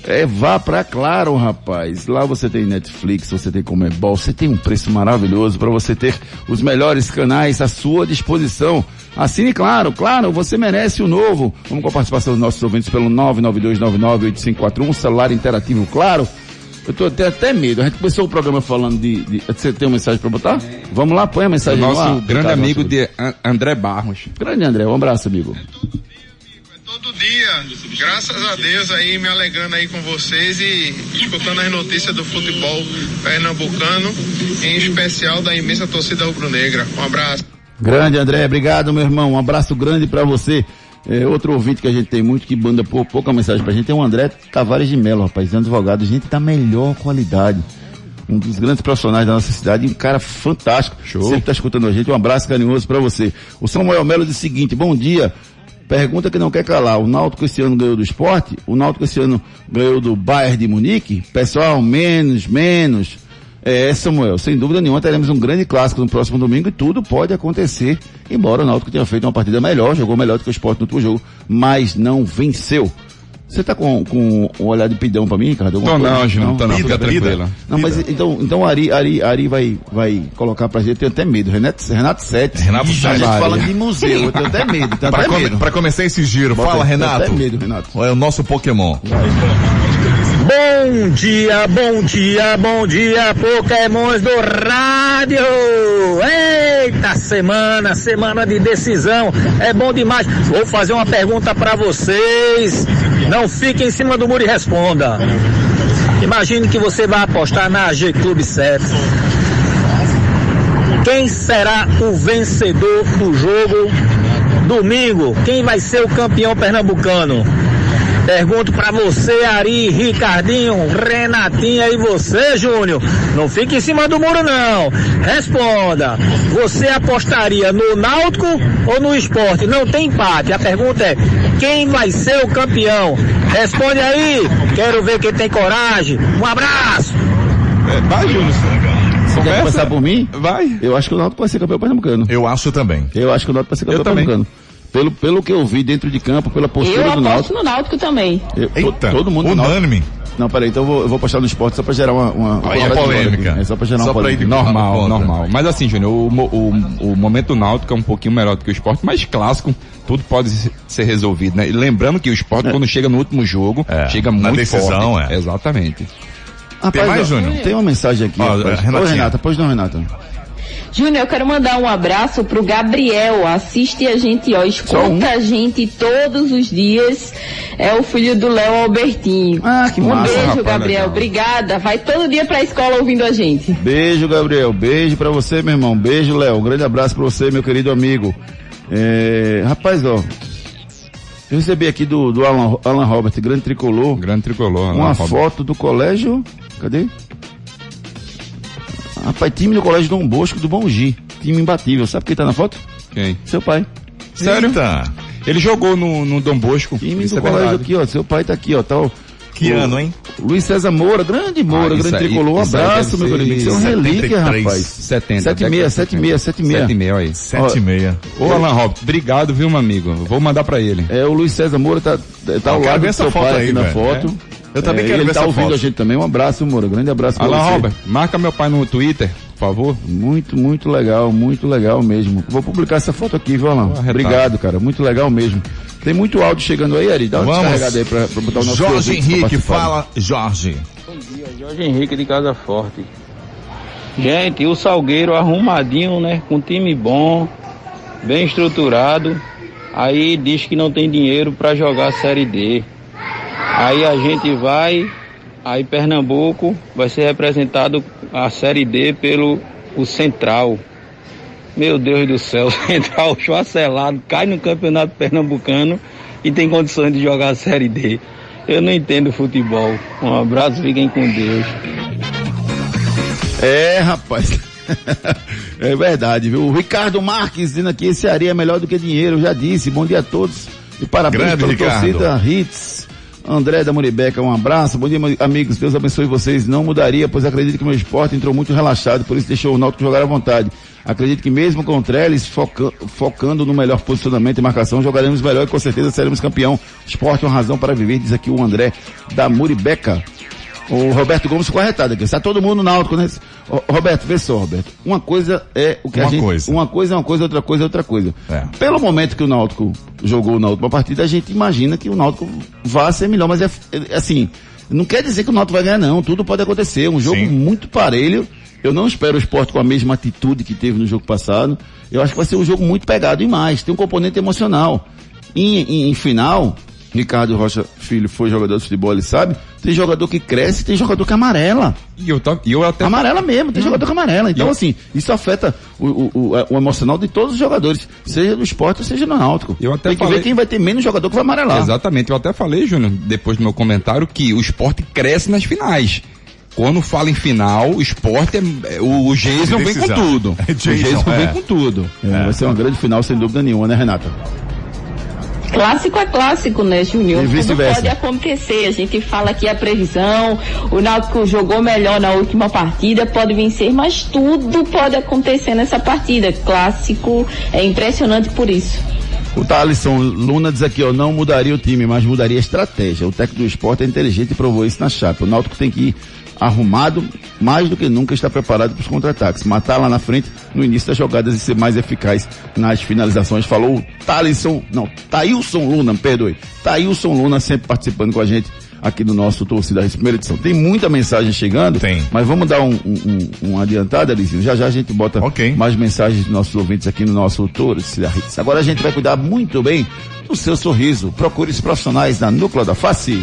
É, vá pra Claro, rapaz. Lá você tem Netflix, você tem Comebol, você tem um preço maravilhoso para você ter os melhores canais à sua disposição. Assine Claro, claro, você merece o novo. Vamos com a participação dos nossos ouvintes pelo 992998541, celular interativo Claro. Eu tô até, até medo. A gente começou o programa falando de, de- Você tem uma mensagem para botar? Vamos lá, põe a mensagem no nosso ar. grande Ricardo, amigo nosso- de An- André Barros. Grande André, um abraço, amigo. Todo dia, graças a Deus aí, me alegrando aí com vocês e escutando as notícias do futebol pernambucano, em especial da imensa torcida rubro-negra. Um abraço. Grande André, obrigado meu irmão, um abraço grande pra você. É, outro ouvinte que a gente tem muito, que manda pou- pouca mensagem pra gente, é o André Tavares de Mello, rapaz, é um advogado, gente da melhor qualidade. Um dos grandes profissionais da nossa cidade, um cara fantástico. Sempre tá escutando a gente, um abraço carinhoso pra você. O Samuel Melo diz o seguinte, bom dia, pergunta que não quer calar, o Náutico esse ano ganhou do esporte, o Náutico esse ano ganhou do Bayern de Munique, pessoal, menos, menos. É, Samuel, sem dúvida nenhuma teremos um grande clássico no próximo domingo e tudo pode acontecer, embora o Náutico tenha feito uma partida melhor, jogou melhor do que o Sport no último jogo, mas não venceu. Você tá com, com um olhar de pidão pra mim, Ricardo? Alguma Tô coisa? não, Júnior, tô não, Lida, fica lida. tranquila. Não, mas então, então Ari, Ari, Ari vai, vai colocar pra gente, eu tenho até medo. Renato, Renato Sete. Renato Ixi, A gente Sete. falando de museu, eu tenho até medo, tenho Pra, até come- medo. pra começar esse giro, Bota fala aí, tenho Renato. até medo, Renato. É o nosso Pokémon. Bom dia, bom dia, bom dia, Pokémons do rádio! Eita semana, semana de decisão, é bom demais. Vou fazer uma pergunta pra vocês. Não fique em cima do muro e responda. Imagine que você vai apostar na G Clube 7. Quem será o vencedor do jogo domingo? Quem vai ser o campeão pernambucano? Pergunto pra você, Ari, Ricardinho, Renatinha e você, Júnior. Não fique em cima do muro, não. Responda. Você apostaria no Náutico ou no esporte? Não tem empate. A pergunta é: quem vai ser o campeão? Responde aí. Quero ver quem tem coragem. Um abraço. É, vai, Júnior. Você quer começar por mim? Vai. Eu acho que o Náutico vai ser campeão pernambucano. Eu acho também. Eu acho que o Náutico vai ser campeão Eu também. Pelo, pelo que eu vi dentro de campo, pela postura Eu do aposto Náutico. no Náutico também. eu- Eita, todo mundo unânime. Não, peraí, então eu vou, eu vou postar no esporte só pra gerar uma, uma, Aí é uma polêmica. aqui. É só pra gerar Só uma pra ir polêmica. Normal, normal. Mas assim, Júnior, o, o, o momento náutico é um pouquinho melhor do que o esporte, mas clássico, tudo pode se- ser resolvido, né? E lembrando que o esporte, quando chega no último jogo, É, chega na muito decisão, forte. é. Exatamente. Rapaz, mais, ó, Júnior? Tem uma mensagem aqui. Ó, Renata, pois não, Renata. Júnior, eu quero mandar um abraço pro Gabriel. Assiste a gente, ó, Só um? escuta a gente todos os dias. É o filho do Léo Albertinho. Ah, que um massa, beijo, rapaz, Gabriel. legal. Obrigada. Vai todo dia pra escola ouvindo a gente. Beijo, Gabriel. Beijo pra você, meu irmão. Beijo, Léo. Um grande abraço pra você, meu querido amigo. É, rapaz, ó. Eu recebi aqui do, do Alan, Alan Robert, grande tricolor, Grande tricolor. uma né, Fábio? foto do colégio. Cadê? Rapaz, time do colégio Dom Bosco do Bom Gi. Time imbatível. Sabe quem tá na foto? Quem? Seu pai. Sério? Eita. Ele jogou no, no Dom Bosco. Time Isso do é colégio verdade. aqui, ó. Seu pai tá aqui, ó. Tá. Que O- ano, hein? Luiz César Moura, grande Moura, Ah, grande aí- tricolor. Um abraço, meu querido. Isso é uma relíquia, 73. rapaz. 70. 76, 76, 76. 76 aí. Sete e meia. Ô, Alan Robert, obrigado, viu, meu amigo? Vou mandar pra ele. É, o Luiz César Moura tá, tá ao lado do seu foto pai aí, aqui na foto. Eu também É, quero ele ver tá essa ouvindo foto. a gente também. Um abraço, Moura. Grande abraço pra Alan você. Robert, marca meu pai no Twitter, por favor. Muito, muito legal, muito legal mesmo. Vou publicar essa foto aqui, viu, Alan? arretado. Obrigado, cara. Muito legal mesmo. Tem muito áudio chegando aí, Ari. Dá uma Vamos. descarregada aí pra, pra botar o nosso Jorge Henrique, fala, Jorge. Jorge Henrique de Casa Forte. Gente, o Salgueiro arrumadinho, né? Com time bom, bem estruturado. Aí diz que não tem dinheiro para jogar a Série D. Aí a gente vai, aí Pernambuco vai ser representado a Série D pelo o Central. Meu Deus do céu, o Central chuacelado, cai no Campeonato Pernambucano e tem condições de jogar a Série D. Eu não entendo futebol. Um abraço, fiquem com Deus. É, rapaz. é verdade, viu? O Ricardo Marques dizendo aqui, esse areia é melhor do que dinheiro, eu já disse. Bom dia a todos. E parabéns Grande pela Ricardo. torcida Hits. André da Muribeca, um abraço. Bom dia, amigos. Deus abençoe vocês. Não mudaria, pois acredito que meu esporte entrou muito relaxado, por isso deixou o Náutico jogar à vontade. Acredito que mesmo com o Trellis foca- focando no melhor posicionamento e marcação, jogaremos melhor e com certeza seremos campeão. Esporte é uma razão para viver, diz aqui o André da Muribeca. O Roberto Gomes ficou arretado aqui. Está todo mundo náutico, né? Roberto, vê só, Roberto. Uma coisa é o que a Uma gente. coisa. Uma coisa é uma coisa, outra coisa é outra coisa. É. Pelo momento que o Náutico jogou na última partida, a gente imagina que o Náutico vá ser melhor, mas é, é assim. Não quer dizer que o Náutico vai ganhar, não. Tudo pode acontecer. Um jogo Sim. muito parelho. Eu não espero o esporte com a mesma atitude que teve no jogo passado. Eu acho que vai ser um jogo muito pegado e mais. Tem um componente emocional. Em, em- em final, Ricardo Rocha Filho foi jogador de futebol, ele sabe. Tem jogador que cresce, tem jogador que amarela. E eu, tá- eu até. Amarela mesmo, tem jogador que amarela. Então, Eu- assim, isso afeta o, o, o, o emocional de todos os jogadores, seja do esporte, seja no náutico. Eu até tem que falei- ver quem vai ter menos jogador que vai amarelar. Exatamente, eu até falei, Júnior, depois do meu comentário, que o esporte cresce nas finais. Quando fala em final, o esporte é. é- O, o Jason vem com tudo. É o Jason, Jason é. vem com tudo. É, Vai ser uma grande final, sem dúvida nenhuma, né, Renata? Clássico é clássico, né, Júnior? E Tudo vice-versa. pode acontecer. A gente fala aqui a previsão, o Náutico jogou melhor na última partida, pode vencer, mas tudo pode acontecer nessa partida. Clássico é impressionante por isso. O Thalisson Luna diz aqui, ó, não mudaria o time, mas mudaria a estratégia. O técnico do esporte é inteligente e provou isso na chapa. O Náutico tem que arrumado, mais do que nunca está preparado para os contra-ataques. Matar lá na frente no início das jogadas e ser mais eficaz nas finalizações. Falou o Thalisson, não, Taílson Luna, perdoe. Taílson Luna sempre participando com a gente aqui no nosso Torcida Reis, primeira edição. Tem muita mensagem chegando, Tem. mas vamos dar um, um, um, um adiantado, Alicinho. Já já a gente bota Ok. mais mensagens dos nossos ouvintes aqui no nosso Torcida Hits. Agora a gente vai cuidar muito bem do seu sorriso. Procure os profissionais da Núcleo da Face.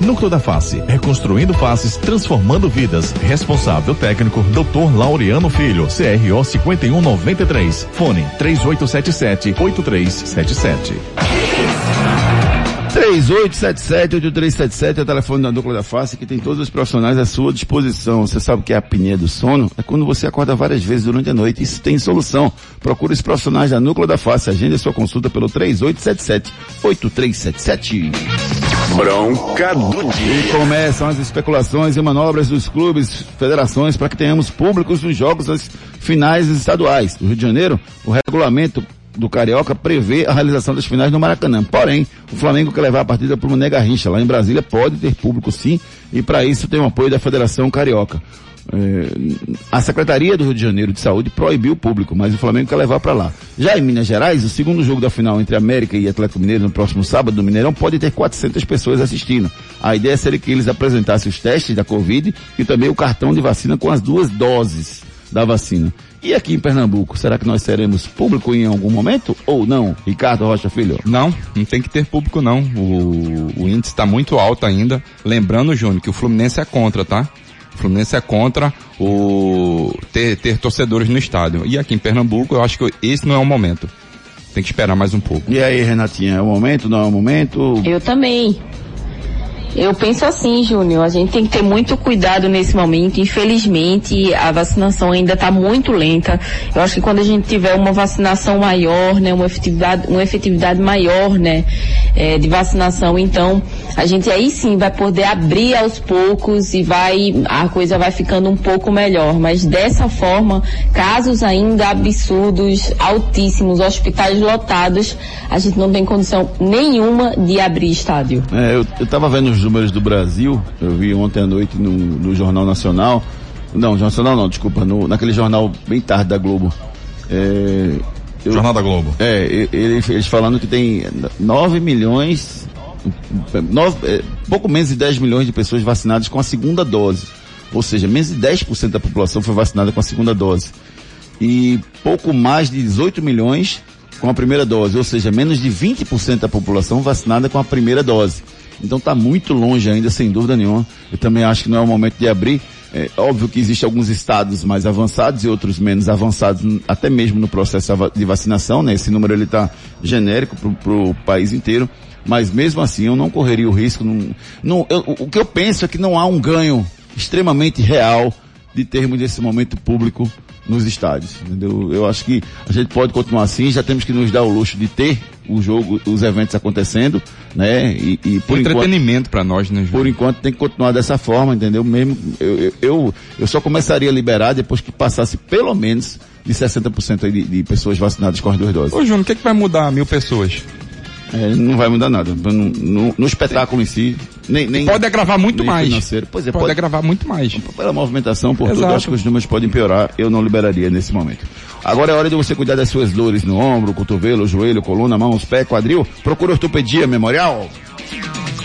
Núcleo da Face, reconstruindo faces, transformando vidas. Responsável técnico, Dr. Laureano Filho, CRO 5193. Fone 3877 8377. 3877-8377 é o telefone da Núcleo da Face que tem todos os profissionais à sua disposição. Você sabe o que é a apneia do sono? É quando você acorda várias vezes durante a noite. Isso tem solução. Procure os profissionais da Núcleo da Face. Agende a sua consulta pelo 3877-8377. Bronca do E começam as especulações e manobras dos clubes, federações, para que tenhamos públicos nos jogos das finais estaduais. No Rio de Janeiro, o regulamento do Carioca prevê a realização das finais no Maracanã. Porém, o Flamengo quer levar a partida para o Garrincha. Lá em Brasília pode ter público sim, e para isso tem o apoio da Federação Carioca. É, a Secretaria do Rio de Janeiro de Saúde proibiu o público, mas o Flamengo quer levar para lá. Já em Minas Gerais, o segundo jogo da final entre América e Atlético Mineiro no próximo sábado no Mineirão pode ter 400 pessoas assistindo. A ideia seria que eles apresentassem os testes da Covid e também o cartão de vacina com as duas doses da vacina. E aqui em Pernambuco, será que nós seremos público em algum momento ou não? Ricardo Rocha Filho. Não, não tem que ter público não. O, o índice está muito alto ainda. Lembrando, Júnior, que o Fluminense é contra, tá? O Fluminense é contra o ter, ter torcedores no estádio. E aqui em Pernambuco, eu acho que esse não é o momento. Tem que esperar mais um pouco. E aí, Renatinha, é o momento, não é o momento? Eu também. Eu penso assim, Júnior, a gente tem que ter muito cuidado nesse momento. Infelizmente, a vacinação ainda está muito lenta. Eu acho que quando a gente tiver uma vacinação maior, né, uma efetividade, uma efetividade maior, né, é, de vacinação, então a gente aí sim vai poder abrir aos poucos e vai a coisa vai ficando um pouco melhor. Mas dessa forma, casos ainda absurdos, altíssimos, hospitais lotados, a gente não tem condição nenhuma de abrir estádio. É, eu, eu tava vendo os números do Brasil, eu vi ontem à noite no, no Jornal Nacional, não, Jornal Nacional não, desculpa, no, naquele jornal bem tarde da Globo. É, eu- Jornal da Globo. É, e- ele- eles falando que tem 9 milhões, nove, é, pouco menos de 10 milhões de pessoas vacinadas com a segunda dose. Ou seja, menos de 10% da população foi vacinada com a segunda dose. E pouco mais de 18 milhões com a primeira dose. Ou seja, menos de 20% da população vacinada com a primeira dose. Então está muito longe ainda, sem dúvida nenhuma. Eu também acho que não é o momento de abrir. É óbvio que existem alguns estados mais avançados e outros menos avançados, até mesmo no processo de vacinação, né? Esse número ele está genérico para o país inteiro. Mas mesmo assim, eu não correria o risco. Não, não, eu- o que eu penso é que não há um ganho extremamente real de termos desse momento público nos estádios. Entendeu? Eu acho que a gente pode continuar assim, já temos que nos dar o luxo de ter o jogo, os eventos acontecendo, né? E, e por Entretenimento para nós, né, Júnior? por enquanto tem que continuar dessa forma, entendeu? Mesmo eu, eu, eu, só começaria a liberar depois que passasse pelo menos de 60% aí de, de pessoas vacinadas com as duas doses. Ô, Júnior, o que, é que vai mudar mil pessoas? É, não vai mudar nada. No, no- no espetáculo em si, nem, nem Pode agravar muito mais. financeiro. Pois é, pode, pode, agravar muito mais. pela movimentação, por tudo, Exato. eu acho que os números podem piorar, eu não liberaria nesse momento. Agora é hora de você cuidar das suas dores no ombro, cotovelo, joelho, coluna, mãos, pé, quadril. Procura ortopedia memorial.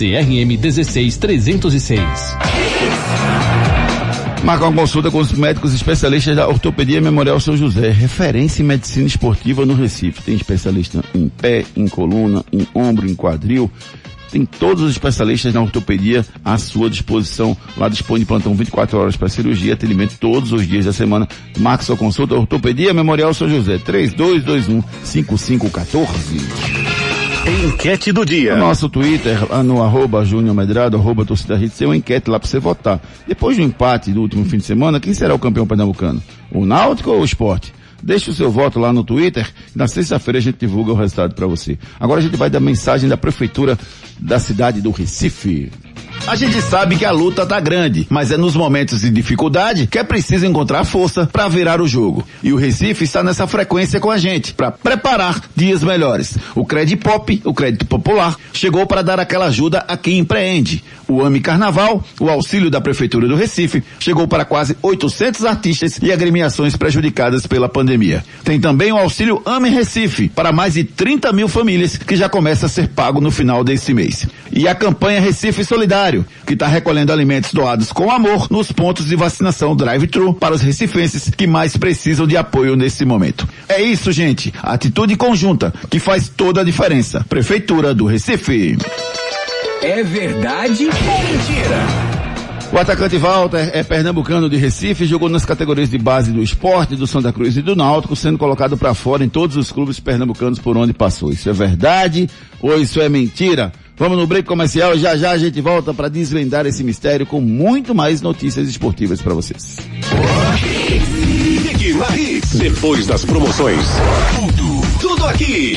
CRM 16306. Marcar uma consulta com os médicos especialistas da Ortopedia Memorial São José, referência em medicina esportiva no Recife. Tem especialista em pé, em coluna, em ombro, em quadril. Tem todos os especialistas na ortopedia à sua disposição. Lá dispõe de plantão 24 horas para cirurgia, atendimento todos os dias da semana. Marque sua consulta Ortopedia Memorial São José, 3221 5514. Enquete do dia. No nosso Twitter, lá no arroba Júnior Medrado, arroba torcida Hits, tem uma enquete lá pra você votar. Depois do empate do último fim de semana, quem será o campeão pernambucano? O Náutico ou o Esporte? Deixe o seu voto lá no Twitter. Na sexta-feira a gente divulga o resultado para você. Agora a gente vai dar mensagem da prefeitura da cidade do Recife. A gente sabe que a luta tá grande, mas é nos momentos de dificuldade que é preciso encontrar força para virar o jogo. E o Recife está nessa frequência com a gente para preparar dias melhores. O Crédito Pop, o crédito popular, chegou para dar aquela ajuda a quem empreende. O AME Carnaval, o auxílio da prefeitura do Recife, chegou para quase 800 artistas e agremiações prejudicadas pela pandemia. Tem também o auxílio AME Recife para mais de 30 mil famílias que já começa a ser pago no final desse mês. E a campanha Recife Solidário, que está recolhendo alimentos doados com amor nos pontos de vacinação drive-thru para os recifenses que mais precisam de apoio nesse momento. É isso, gente. Atitude conjunta que faz toda a diferença. Prefeitura do Recife. É verdade ou mentira? O atacante Walter é pernambucano de Recife, jogou nas categorias de base do esporte, do Santa Cruz e do Náutico, sendo colocado para fora em todos os clubes pernambucanos por onde passou. Isso é verdade ou isso é mentira? Vamos no break comercial, já já a gente volta para desvendar esse mistério com muito mais notícias esportivas para vocês. Depois das promoções, tudo, tudo aqui.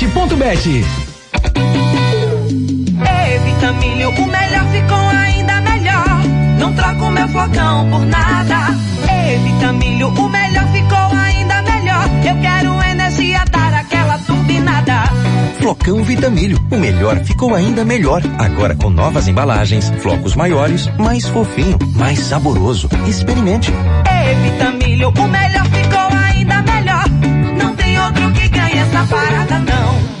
www.agclube7.bet. Ei, Vitamilho, o melhor ficou ainda melhor. Não troco meu flocão por nada. Ei, Vitamilho, o melhor ficou ainda melhor. Eu quero energia, dar aquela turbinada. Flocão Vitamilho, o melhor ficou ainda melhor. Agora com novas embalagens, flocos maiores, mais fofinho, mais saboroso. Experimente. Ei, Vitamilho, o melhor ficou ainda melhor. Essa parada, não.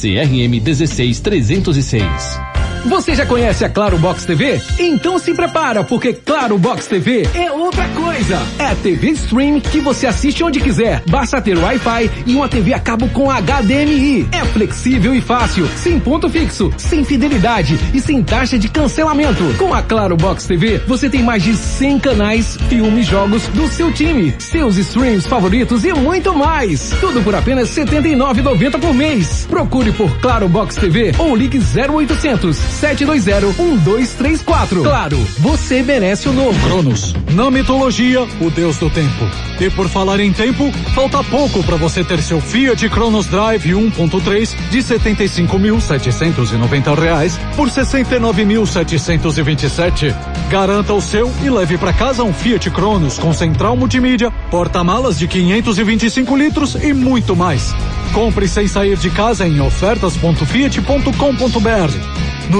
CRM 16306. Você já conhece a Claro Box TV? Então se prepara, porque Claro Box TV é outra coisa. É TV Stream que você assiste onde quiser. Basta ter Wi-Fi e uma TV a cabo com HDMI. É flexível e fácil, sem ponto fixo, sem fidelidade e sem taxa de cancelamento. Com a Claro Box TV, você tem mais de 100 canais, filmes, jogos do seu time, seus streams favoritos e muito mais. Tudo por apenas R$ 79,90 por mês. Procure por Claro Box TV ou ligue 0800 720-1234. Claro, você merece o novo. Cronos, na mitologia, o deus do tempo. E por falar em tempo, falta pouco para você ter seu Fiat Cronos Drive 1.3 de 75.790 reais por R$ 69.727. Garanta o seu e leve para casa um Fiat Cronos com central multimídia, porta-malas de 525 litros e muito mais. Compre sem sair de casa em ofertas.fiat.com.br. No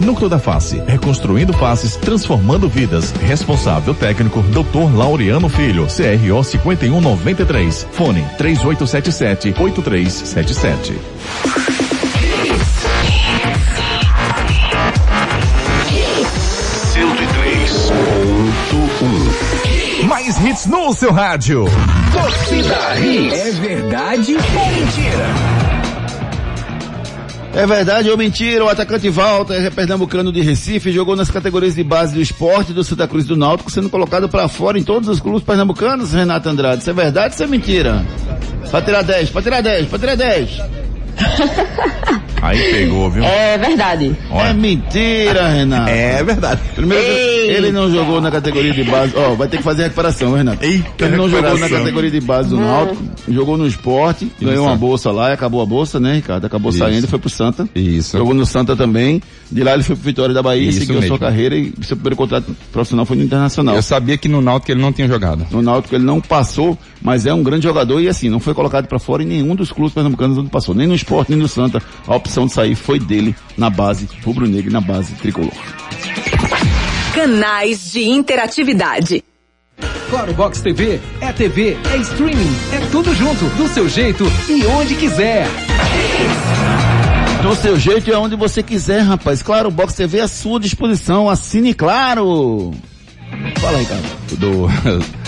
Núcleo da Face, reconstruindo faces, transformando vidas. Responsável técnico, Dr. Laureano Filho, CRO 5193. Fone 3877 8377. Mais hits no seu rádio. Torcida Hits. É verdade ou mentira? É verdade ou mentira? O atacante Walter, é pernambucano de Recife, jogou nas categorias de base do esporte do Santa Cruz do Náutico, sendo colocado para fora em todos os clubes pernambucanos, Renato Andrade. Isso é verdade ou isso é mentira? Pra tirar 10, pra tirar 10, pra tirar 10. Aí pegou, viu? É verdade. É mentira, Renato. É verdade. Primeiro, Ei. ele não jogou na categoria de base. Ó, vai ter que fazer a recuperação, Renato. Eita, ele não jogou na categoria de base do Náutico, jogou no esporte, ganhou uma bolsa lá e acabou a bolsa, né, Ricardo? Acabou Isso. saindo e foi pro Santa. Isso. Jogou no Santa também. De lá ele foi pro Vitória da Bahia, Isso seguiu a sua mesmo. carreira e seu primeiro contrato profissional foi no Internacional. Eu sabia que no Náutico ele não tinha jogado. No Náutico ele não passou, mas é um grande jogador e assim, não foi colocado pra fora em nenhum dos clubes pernambucanos onde passou. Nem no esporte, nem no Santa. A opção de sair foi dele na base rubro-negra e na base tricolor. Canais de interatividade. Claro Box TV é TV, é streaming, é tudo junto, do seu jeito e onde quiser. Do seu jeito e aonde você quiser, rapaz. Claro, o Box TV é à sua disposição. Assine claro. Fala aí, cara. Do.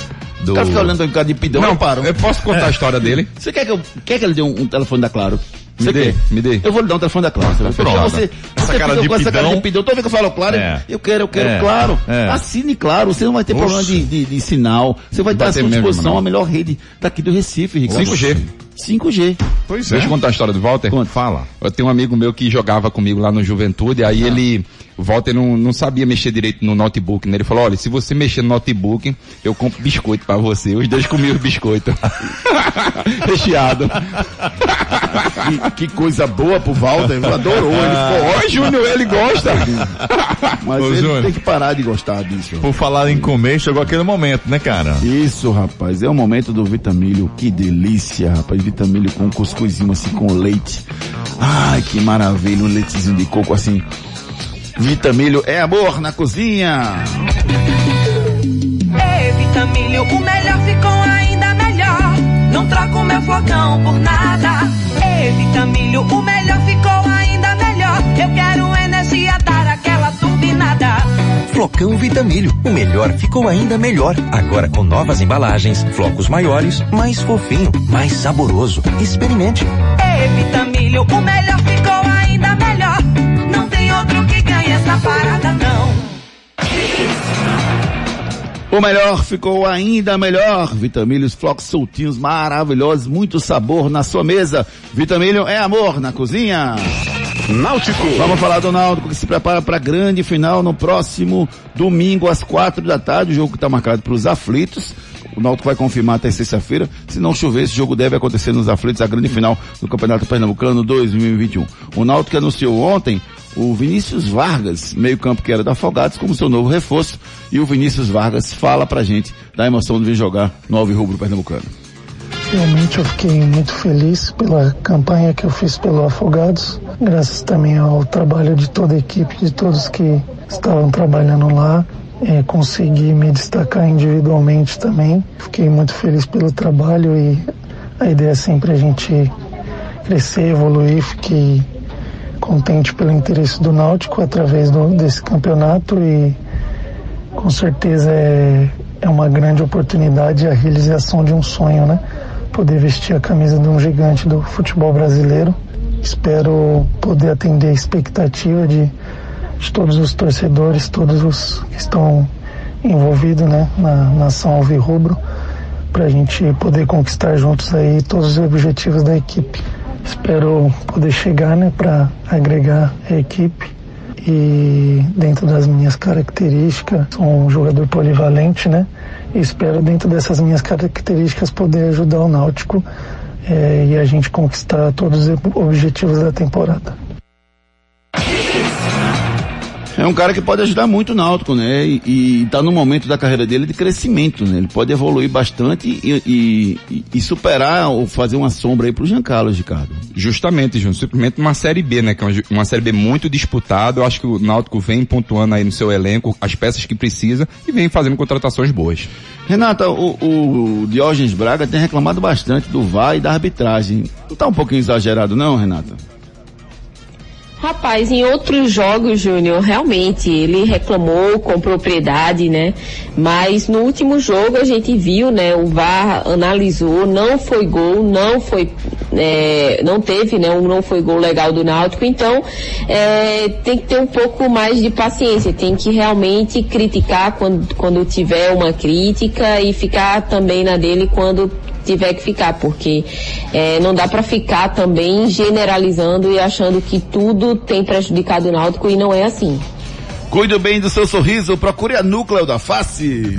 do... O cara fica olhando pra cara de pidão. Não, eu paro. eu posso contar a história dele? Você quer que eu, quer que ele dê um, um telefone da Claro? Você Me dê, quer? me dê. Eu vou lhe dar um telefone da Claro. Você vai fechar. Você, Essa você cara fica de com essa cara de pidão. Toda vez que eu falo Claro, É. eu quero, eu quero É. Claro. É. Assine Claro. Você não vai ter Oxe. problema de, de, de sinal. Você vai estar à Vai sua mesmo, disposição não. a melhor rede daqui do Recife, Ricardo. 5G. 5G. Pois Deixa eu contar a história do Walter. Conta. Fala. Eu tenho um amigo meu que jogava comigo lá no Juventude, aí ele, o Walter não, não sabia mexer direito no notebook, né? Ele falou, olha, se você mexer no notebook, eu compro biscoito pra você. Os dois comiam os biscoitos. Recheado. Que, que coisa boa pro Walter. Ele adorou. Ele ficou Ó, Júnior, ele gosta. Mas Ô, ele Júnior. tem que parar de gostar disso. Por falar em comer, chegou aquele momento, né, cara? Isso, rapaz, é o momento do Vitamilho. Que delícia, rapaz. Vitamilho com cuscuzinho assim com leite. Ai, que maravilha. Um leitezinho de coco assim. Vitamilho é amor na cozinha. Ei, Vitamilho, o melhor ficou ainda melhor. Não troco meu flocão por nada. Ei, Vitamilho, o melhor ficou ainda melhor. Eu quero turbinada. Flocão Vitamilho, o melhor ficou ainda melhor. Agora com novas embalagens, flocos maiores, mais fofinho, mais saboroso. Experimente. Ei, Vitamilho, o melhor ficou ainda melhor. Não tem outro que ganhe essa parada, não. O melhor ficou ainda melhor. Vitamilhos, flocos soltinhos, maravilhosos, muito sabor na sua mesa. Vitamilho é amor na cozinha. Náutico. Vamos falar do Náutico que se prepara para a grande final no próximo domingo às quatro da tarde. O jogo que está marcado para os aflitos. O Náutico vai confirmar até sexta-feira. Se não chover, esse jogo deve acontecer nos aflitos, a grande final do Campeonato Pernambucano 2021. O Náutico anunciou ontem o Vinícius Vargas, meio campo que era da Afogados, como seu novo reforço. E o Vinícius Vargas fala pra gente da emoção de vir jogar no Alvirrubro Pernambucano. Realmente eu fiquei muito feliz pela campanha que eu fiz pelo Afogados, graças também ao trabalho de toda a equipe, de todos que estavam trabalhando lá. É, consegui me destacar individualmente também. Fiquei muito feliz pelo trabalho e a ideia é sempre a gente crescer, evoluir. Fiquei contente pelo interesse do Náutico através do, desse campeonato e com certeza é, é uma grande oportunidade a realização de um sonho, né? Poder vestir a camisa de um gigante do futebol brasileiro. Espero poder atender a expectativa de, de todos os torcedores, todos os que estão envolvidos né, na nação alvirrubro, para a gente poder conquistar juntos aí todos os objetivos da equipe. Espero poder chegar né, para agregar a equipe e dentro das minhas características, sou um jogador polivalente, né? E espero dentro dessas minhas características poder ajudar o Náutico eh, e a gente conquistar todos os objetivos da temporada. É um cara que pode ajudar muito o Náutico, né? E, e tá no momento da carreira dele de crescimento, né? Ele pode evoluir bastante e, e- e- e superar ou fazer uma sombra aí pro Jean Carlos, Ricardo. Justamente, Júnior. Simplesmente uma Série B, né? Que é uma, uma Série B muito disputada. Eu acho que o Náutico vem pontuando aí no seu elenco as peças que precisa e vem fazendo contratações boas. Renata, o, o Diógenes Braga tem reclamado bastante do VAR e da arbitragem. Não tá um pouquinho exagerado não, Renata? Rapaz, em outros jogos, Júnior, realmente ele reclamou com propriedade, né? Mas no último jogo a gente viu, né? O VAR analisou, não foi gol, não foi, é, não teve, né? Um não foi gol legal do Náutico. Então, é, tem que ter um pouco mais de paciência. Tem que realmente criticar quando, quando tiver uma crítica e ficar também na dele quando tiver que ficar, porque é, não dá para ficar também generalizando e achando que tudo tem prejudicado o Náutico e não é assim. Cuide bem do seu sorriso, procure a núcleo da face.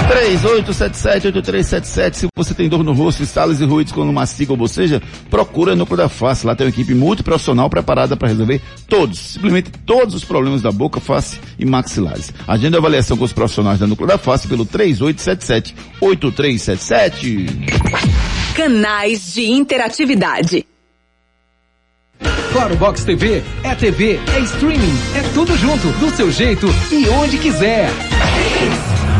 3877-8377. Se você tem dor no rosto, estalos e ruídos quando mastiga ou boceja, procura a Núcleo da Face. Lá tem uma equipe multiprofissional preparada para resolver todos, simplesmente todos os problemas da boca, face e maxilares. Agenda avaliação com os profissionais da Núcleo da Face pelo 3877-8377. Canais de interatividade. Claro Box TV é TV, é streaming, é tudo junto, do seu jeito e onde quiser.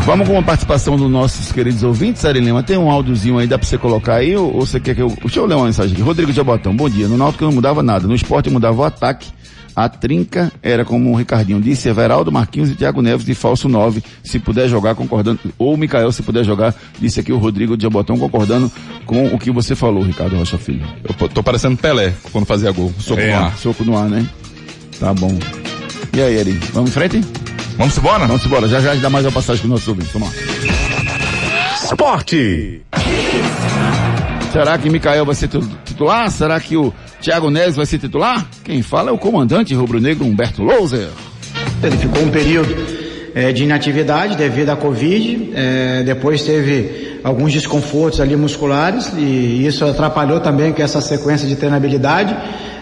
Vamos com a participação dos nossos queridos ouvintes, Ari Lima. Tem um áudiozinho aí, dá pra você colocar aí, ou, ou você quer que eu... Deixa eu ler uma mensagem aqui. Rodrigo Jabotão, bom dia. No Náutico não mudava nada, no esporte mudava o ataque, a trinca era como o Ricardinho disse, Everaldo, Marquinhos e Thiago Neves de falso 9, se puder jogar concordando, ou o Mikael se puder jogar, disse aqui o Rodrigo de Jabotão concordando com o que você falou, Ricardo Rocha Filho. Eu tô parecendo Pelé quando fazia gol. Soco É, no ar. Soco no ar, né? Tá bom. E aí, Eri, vamos em frente? Vamos embora? Vamos embora, já já dá mais uma passagem com os nossos ouvintes, vamos lá. Esporte! Será que Mikael vai ser tu- titular? Será que o Thiago Neves vai ser titular? Quem fala é o comandante rubro-negro Humberto Louser. Ele ficou um período eh, de inatividade devido à Covid, eh, depois teve alguns desconfortos ali musculares e isso atrapalhou também com essa sequência de treinabilidade.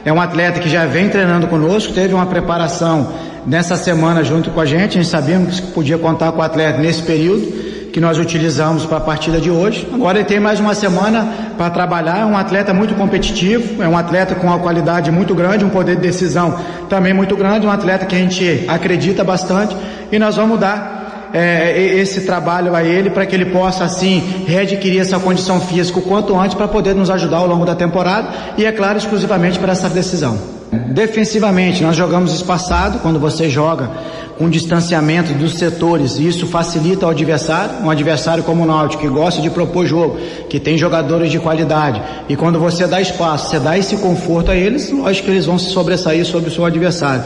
É um atleta que já vem treinando conosco, teve uma preparação nessa semana junto com a gente, a gente sabíamos que podia contar com o atleta nesse período que nós utilizamos para a partida de hoje. Agora ele tem mais uma semana para trabalhar, é um atleta muito competitivo, é um atleta com uma qualidade muito grande, um poder de decisão também muito grande, um atleta que a gente acredita bastante e nós vamos dar é, esse trabalho a ele para que ele possa assim readquirir essa condição física o quanto antes para poder nos ajudar ao longo da temporada e é claro exclusivamente para essa decisão. Defensivamente, nós jogamos espaçado, quando você joga com distanciamento dos setores, isso facilita o adversário, um adversário como o Náutico, que gosta de propor jogo, que tem jogadores de qualidade, e quando você dá espaço, você dá esse conforto a eles, lógico que eles vão se sobressair sobre o seu adversário.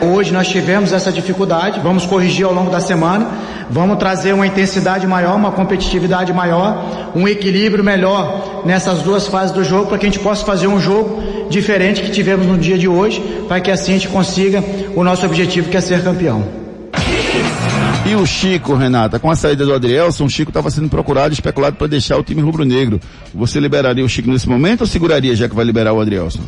Hoje nós tivemos essa dificuldade, vamos corrigir ao longo da semana, vamos trazer uma intensidade maior, uma competitividade maior, um equilíbrio melhor nessas duas fases do jogo para que a gente possa fazer um jogo diferente que tivemos no dia de hoje, para que assim a gente consiga o nosso objetivo que é ser campeão. E o Chico, Renata, com a saída do Adrielson, o Chico estava sendo procurado especulado para deixar o time rubro-negro. Você liberaria o Chico nesse momento ou seguraria já que vai liberar o Adrielson?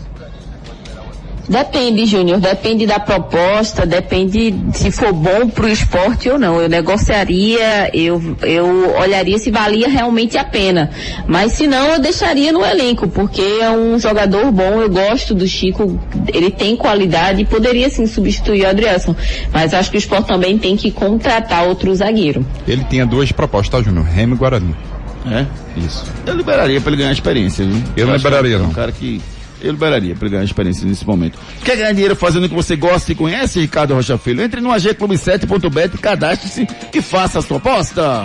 Depende, Júnior, depende da proposta, depende se for bom pro esporte ou não. Eu negociaria, eu, eu olharia se valia realmente a pena. Mas se não, eu deixaria no elenco, porque é um jogador bom, eu gosto do Chico, ele tem qualidade e poderia sim substituir o Adrielson. Mas acho que o esporte também tem que contratar outro zagueiro. Ele tinha duas propostas, tá, Júnior? Remo e Guarani. É? Isso. Eu liberaria para ele ganhar experiência, viu? Eu não acho que liberaria, é um não. cara que eu liberaria para ganhar experiência nesse momento. Quer ganhar dinheiro fazendo o que você gosta e conhece, Ricardo Rocha Filho? Entre no agclube7.bet, cadastre-se e faça a sua aposta.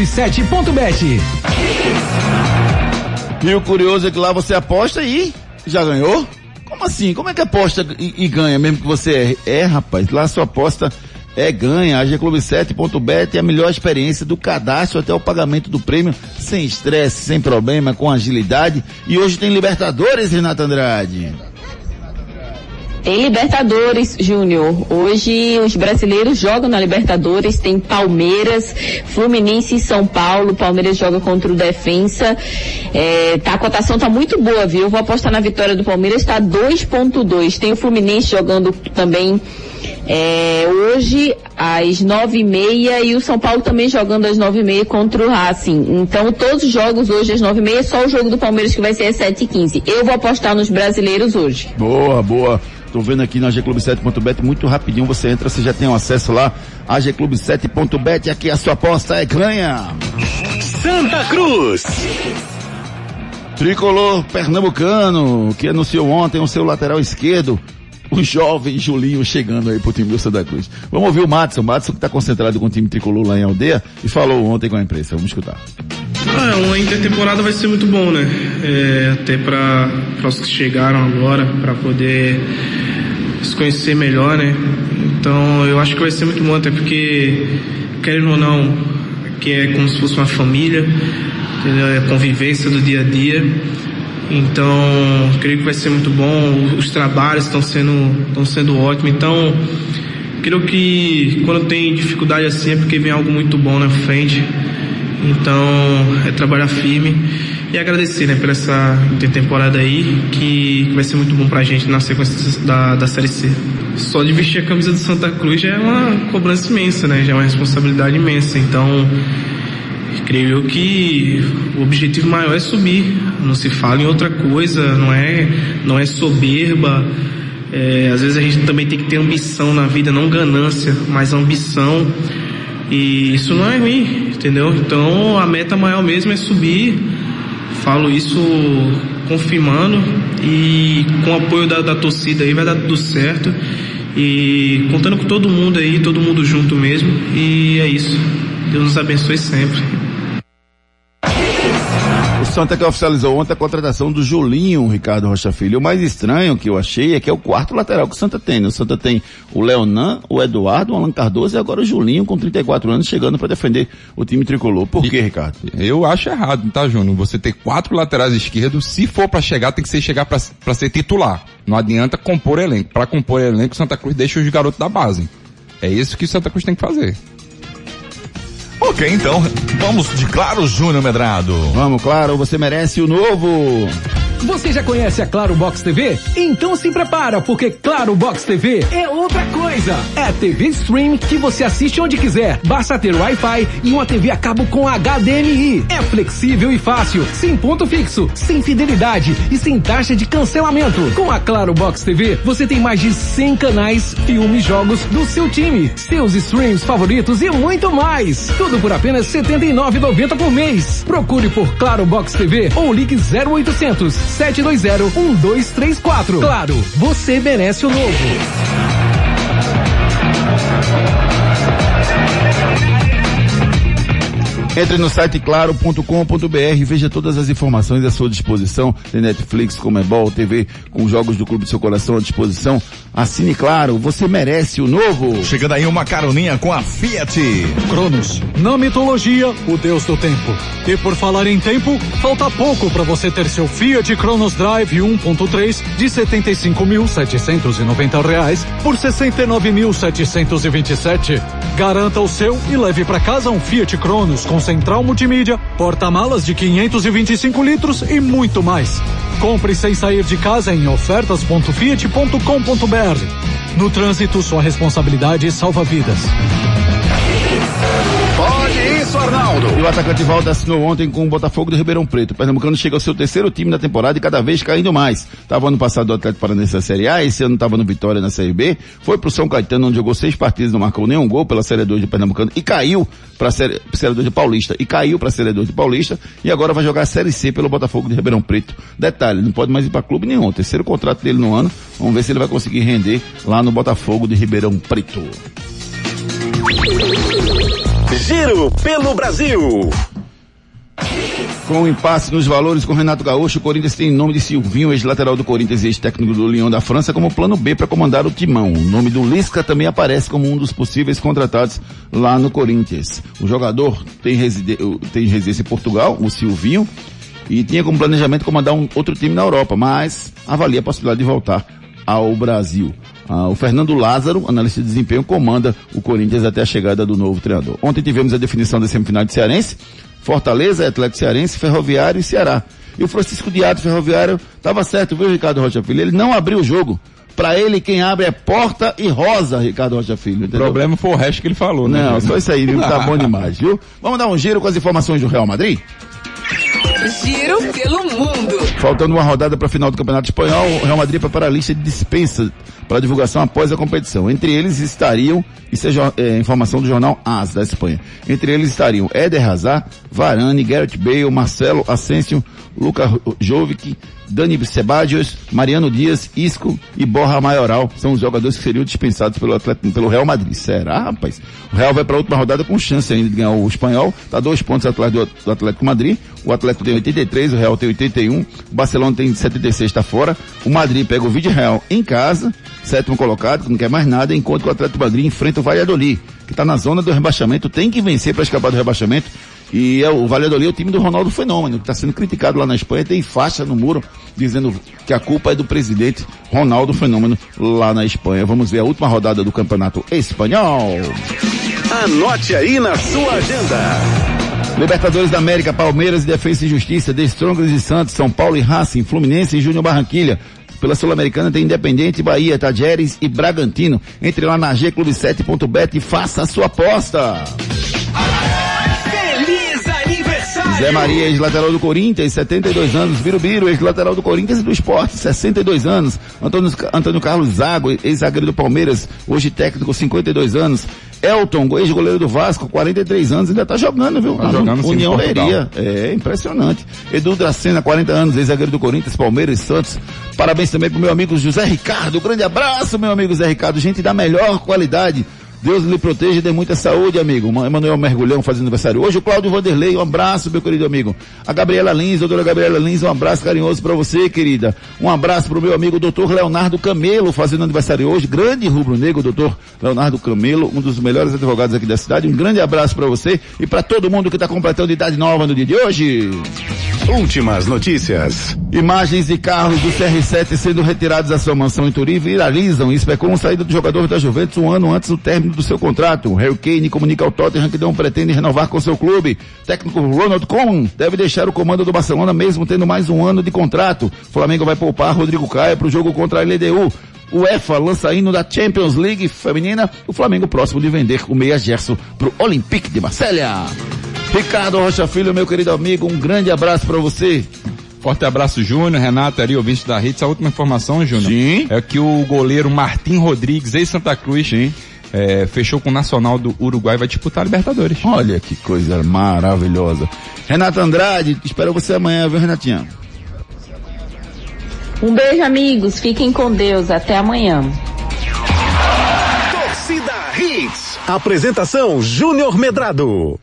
www.agclube7.bet. E o curioso é que lá você aposta e já ganhou? Como assim? Como é que aposta e, e ganha, mesmo que você erre? É, rapaz, lá sua aposta é ganha. A G-Clube7.bet é a melhor experiência do cadastro até o pagamento do prêmio, sem estresse, sem problema, com agilidade. E hoje tem Libertadores, Renato Andrade. Tem Libertadores, Júnior. Hoje os brasileiros jogam na Libertadores. Tem Palmeiras, Fluminense e São Paulo. Palmeiras joga contra o Defensa. É, tá, a cotação tá muito boa, viu? Eu vou apostar na vitória do Palmeiras, tá 2.2. Tem o Fluminense jogando também é, hoje às nove e meia e o São Paulo também jogando às nove e meia contra o Racing. Então todos os jogos hoje às nove e meia, só o jogo do Palmeiras que vai ser às sete e quinze. Eu vou apostar nos brasileiros hoje. Boa, boa. Tô vendo aqui na gclube7.bet muito rapidinho você entra, você já tem um acesso lá a gclube7.bet, aqui a sua aposta é ganha. Santa Cruz. Tricolor pernambucano, que anunciou ontem o seu lateral esquerdo, o jovem Julinho chegando aí pro time do Santa Cruz. Vamos ouvir o Matson, o Matson que está concentrado com o time tricolor lá em Aldeia e falou ontem com a imprensa. Vamos escutar. Ah, uma intertemporada vai ser muito bom, né? É, até para os que chegaram agora, para poder se conhecer melhor, né? Então eu acho que vai ser muito bom, até porque, querendo ou não, que é como se fosse uma família, é convivência do dia a dia. Então, creio que vai ser muito bom. Os trabalhos estão sendo, estão sendo ótimos. Então, creio que quando tem dificuldade assim é porque vem algo muito bom na frente. Então, é trabalhar firme e agradecer, né, por essa temporada aí, que, vai ser muito bom pra gente na sequência da, da Série C. Só de vestir a camisa do Santa Cruz já é uma cobrança imensa, né, já é uma responsabilidade imensa. Então, creio eu que o objetivo maior é subir, não se fala em outra coisa, não é, não é soberba. É, às vezes a gente também tem que ter ambição na vida, não ganância, mas ambição. E isso não é ruim, entendeu? Então a meta maior mesmo é subir. Falo isso confirmando e com o apoio da, da torcida aí vai dar tudo certo. E contando com todo mundo aí, todo mundo junto mesmo. E é isso. Deus nos abençoe sempre. O Santa que oficializou ontem a contratação do Julinho, Ricardo Rocha Filho. O mais estranho que eu achei é que é o quarto lateral que o Santa tem. Né? O Santa tem o Leonan, o Eduardo, o Alan Cardoso e agora o Julinho com 34 anos chegando para defender o time tricolor. Por quê, Ricardo? Eu acho errado, tá, Júnior? Você ter quatro laterais esquerdos, se for para chegar, tem que ser chegar para ser titular. Não adianta compor elenco. Para compor elenco, o Santa Cruz deixa os garotos da base. É isso que o Santa Cruz tem que fazer. Ok, então, vamos de Claro Júnior Medrado. Vamos, claro, você merece o novo. Você já conhece a Claro Box TV? Então se prepara, porque Claro Box TV é outra coisa. É TV Stream que você assiste onde quiser. Basta ter Wi-Fi e uma TV a cabo com HDMI. É flexível e fácil, sem ponto fixo, sem fidelidade e sem taxa de cancelamento. Com a Claro Box TV, você tem mais de 100 canais, filmes, jogos do seu time, seus streams favoritos e muito mais. Tudo por apenas R$ 79,90 por mês. Procure por Claro Box TV ou ligue 0800 720 1234. Claro, você merece o novo. Entre no site claro.com.br e veja todas as informações à sua disposição. Tem Netflix, Comebol, TV com jogos do Clube do Seu Coração à disposição. Assine Claro, você merece o novo. Chegando aí uma caroninha com a Fiat. Cronos, na mitologia, o deus do tempo. E por falar em tempo, falta pouco para você ter seu Fiat Cronos Drive 1.3 de 75.790 reais por 69.727. Garanta o seu e leve para casa um Fiat Cronos com central multimídia, porta-malas de 525 litros e muito mais. Compre sem sair de casa em ofertas.fiat.com.br. No trânsito, sua responsabilidade salva vidas. Arnaldo. E o atacante Valdo assinou ontem com o Botafogo do Ribeirão Preto. O Pernambucano chega ao seu terceiro time na temporada e cada vez caindo mais. Estava ano passado do Atlético Paranaense na Série A, esse ano estava no Vitória na Série B. Foi pro São Caetano, onde jogou seis partidas, não marcou nenhum gol pela Série 2 de Pernambucano e caiu para Série, Série 2 de Paulista. E caiu para Série 2 de Paulista e agora vai jogar a Série C pelo Botafogo de Ribeirão Preto. Detalhe, não pode mais ir para clube nenhum. Terceiro contrato dele no ano. Vamos ver se ele vai conseguir render lá no Botafogo de Ribeirão Preto. Giro pelo Brasil. Com o impasse nos valores com Renato Gaúcho, o Corinthians tem nome de Silvinho, ex-lateral do Corinthians e ex-técnico do Lyon da França, como plano B para comandar o timão. O nome do Lisca também aparece como um dos possíveis contratados lá no Corinthians. O jogador tem, reside... tem residência em Portugal, o Silvinho, e tinha como planejamento comandar um outro time na Europa, mas avalia a possibilidade de voltar ao Brasil. Ah, o Fernando Lázaro, analista de desempenho, comanda o Corinthians até a chegada do novo treinador. Ontem tivemos a definição da semifinal de Cearense, Fortaleza, Atlético Cearense, Ferroviário e Ceará. E o Francisco Diado Ferroviário estava certo, viu, Ricardo Rocha Filho? Ele não abriu o jogo. Para ele, quem abre é Porta e Rosa, Ricardo Rocha Filho. O problema foi o resto que ele falou, né? Não, só isso aí, viu? Tá bom demais, viu? Vamos dar um giro com as informações do Real Madrid? Giro pelo mundo. Faltando uma rodada para a final do Campeonato Espanhol, o Real Madrid prepara a lista de dispensa para divulgação após a competição. Entre eles estariam, isso é, é, informação do jornal AS da Espanha. Entre eles estariam Éder Hazard, Varane, Gareth Bale, Marcelo Asensio, Luca Jovic, Dani Sebadios, Mariano Dias, Isco e Borja Maioral são os jogadores que seriam dispensados pelo, Atlético, pelo Real Madrid. Será, rapaz? O Real vai para a última rodada com chance ainda de ganhar o espanhol. Está dois pontos atrás do, do, Atlético Madrid. O Atlético tem 83, o Real tem 81. O Barcelona tem 76, está fora. O Madrid pega o Vídeo Real em casa, sétimo colocado, que não quer mais nada, enquanto o Atlético Madrid enfrenta o Valladolid, que está na zona do rebaixamento, tem que vencer para escapar do rebaixamento. E é, o Valladolid é o time do Ronaldo Fenômeno, que está sendo criticado lá na Espanha, tem faixa no muro dizendo que a culpa é do presidente Ronaldo Fenômeno lá na Espanha. Vamos ver a última rodada do Campeonato Espanhol. Anote aí na sua agenda. Libertadores da América, Palmeiras e Defesa e Justiça, The Strongers e Santos, São Paulo e Racing, Fluminense e Júnior Barranquilha. Pela Sul-Americana tem Independente, Bahia, Tajeres e Bragantino. Entre lá na G-Clube7.bet e faça a sua aposta. Zé Maria, ex-lateral do Corinthians, 72 anos. Birubiru, ex-lateral do Corinthians e do Esporte, 62 anos. Antônio, Antônio Carlos Zago, ex-zagueiro do Palmeiras, hoje técnico, 52 anos. Elton, ex-goleiro do Vasco, 43 anos, ainda tá jogando, viu? Tá jogando União Leiria. É, impressionante. Edu Dracena, 40 anos, ex-zagueiro do Corinthians, Palmeiras e Santos. Parabéns também pro meu amigo José Ricardo. Grande abraço, meu amigo José Ricardo. Gente da melhor qualidade. Deus lhe proteja e dê muita saúde, amigo. Emanuel Mergulhão fazendo aniversário hoje. O Cláudio Vanderlei, um abraço, meu querido amigo. A Gabriela Lins, doutora Gabriela Lins, um abraço carinhoso para você, querida. Um abraço pro meu amigo doutor Leonardo Camelo, fazendo aniversário hoje. Grande rubro-negro, doutor Leonardo Camelo, um dos melhores advogados aqui da cidade. Um grande abraço para você e para todo mundo que está completando idade nova no dia de hoje. Últimas notícias. Imagens de carros do CR7 sendo retirados da sua mansão em Turi viralizam e especulam a saída do jogador da Juventus um ano antes do término do seu contrato. Harry Kane comunica ao Tottenham que não pretende renovar com seu clube. Técnico Ronald Koeman deve deixar o comando do Barcelona mesmo tendo mais um ano de contrato. Flamengo vai poupar Rodrigo Caio para o jogo contra a LDU. O EFA lança hino da Champions League feminina. O Flamengo próximo de vender o meia Gerson para o Olympique de Marselha. Ricardo Rocha Filho, meu querido amigo, um grande abraço para você. Forte abraço, Júnior, Renato, Ari, ouvinte da rede. Essa última informação, Júnior, Sim. é que o goleiro Martim Rodrigues, ex-Santa Cruz, Sim. É, fechou com o Nacional do Uruguai vai disputar a Libertadores. Olha que coisa maravilhosa. Renato Andrade, espero você amanhã, viu, Renatinha? Um beijo, amigos. Fiquem com Deus. Até amanhã. Torcida Hits. Apresentação Júnior Medrado.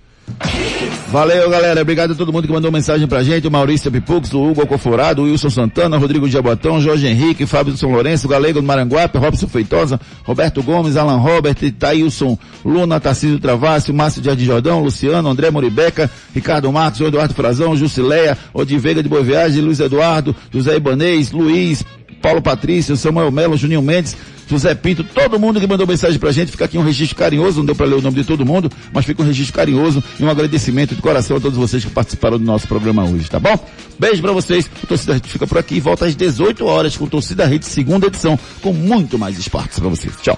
Valeu, galera. Obrigado a todo mundo que mandou mensagem pra gente. O Maurício Pipux, o Hugo Alcoforado, o Wilson Santana, Rodrigo Jabotão, Jorge Henrique, Fábio do São Lourenço, Galego do Maranguape, Robson Feitosa, Roberto Gomes, Alan Robert, Thailson Luna, Tarcísio Travassi, Márcio Jardim Jordão, Luciano, André Moribeca, Ricardo Marcos, Eduardo Frazão, Jusileia, Odiveiga de Boa Viagem, Luiz Eduardo, José Ibanês, Luiz, Paulo Patrício, Samuel Melo, Juninho Mendes, José Pinto, todo mundo que mandou mensagem pra gente, fica aqui um registro carinhoso, não deu pra ler o nome de todo mundo, mas fica um registro carinhoso e um agradecimento de coração a todos vocês que participaram do nosso programa hoje, tá bom? Beijo pra vocês, o Torcida Rede fica por aqui e volta às 18 horas com Torcida Rede, segunda edição, com muito mais esportes pra vocês. Tchau.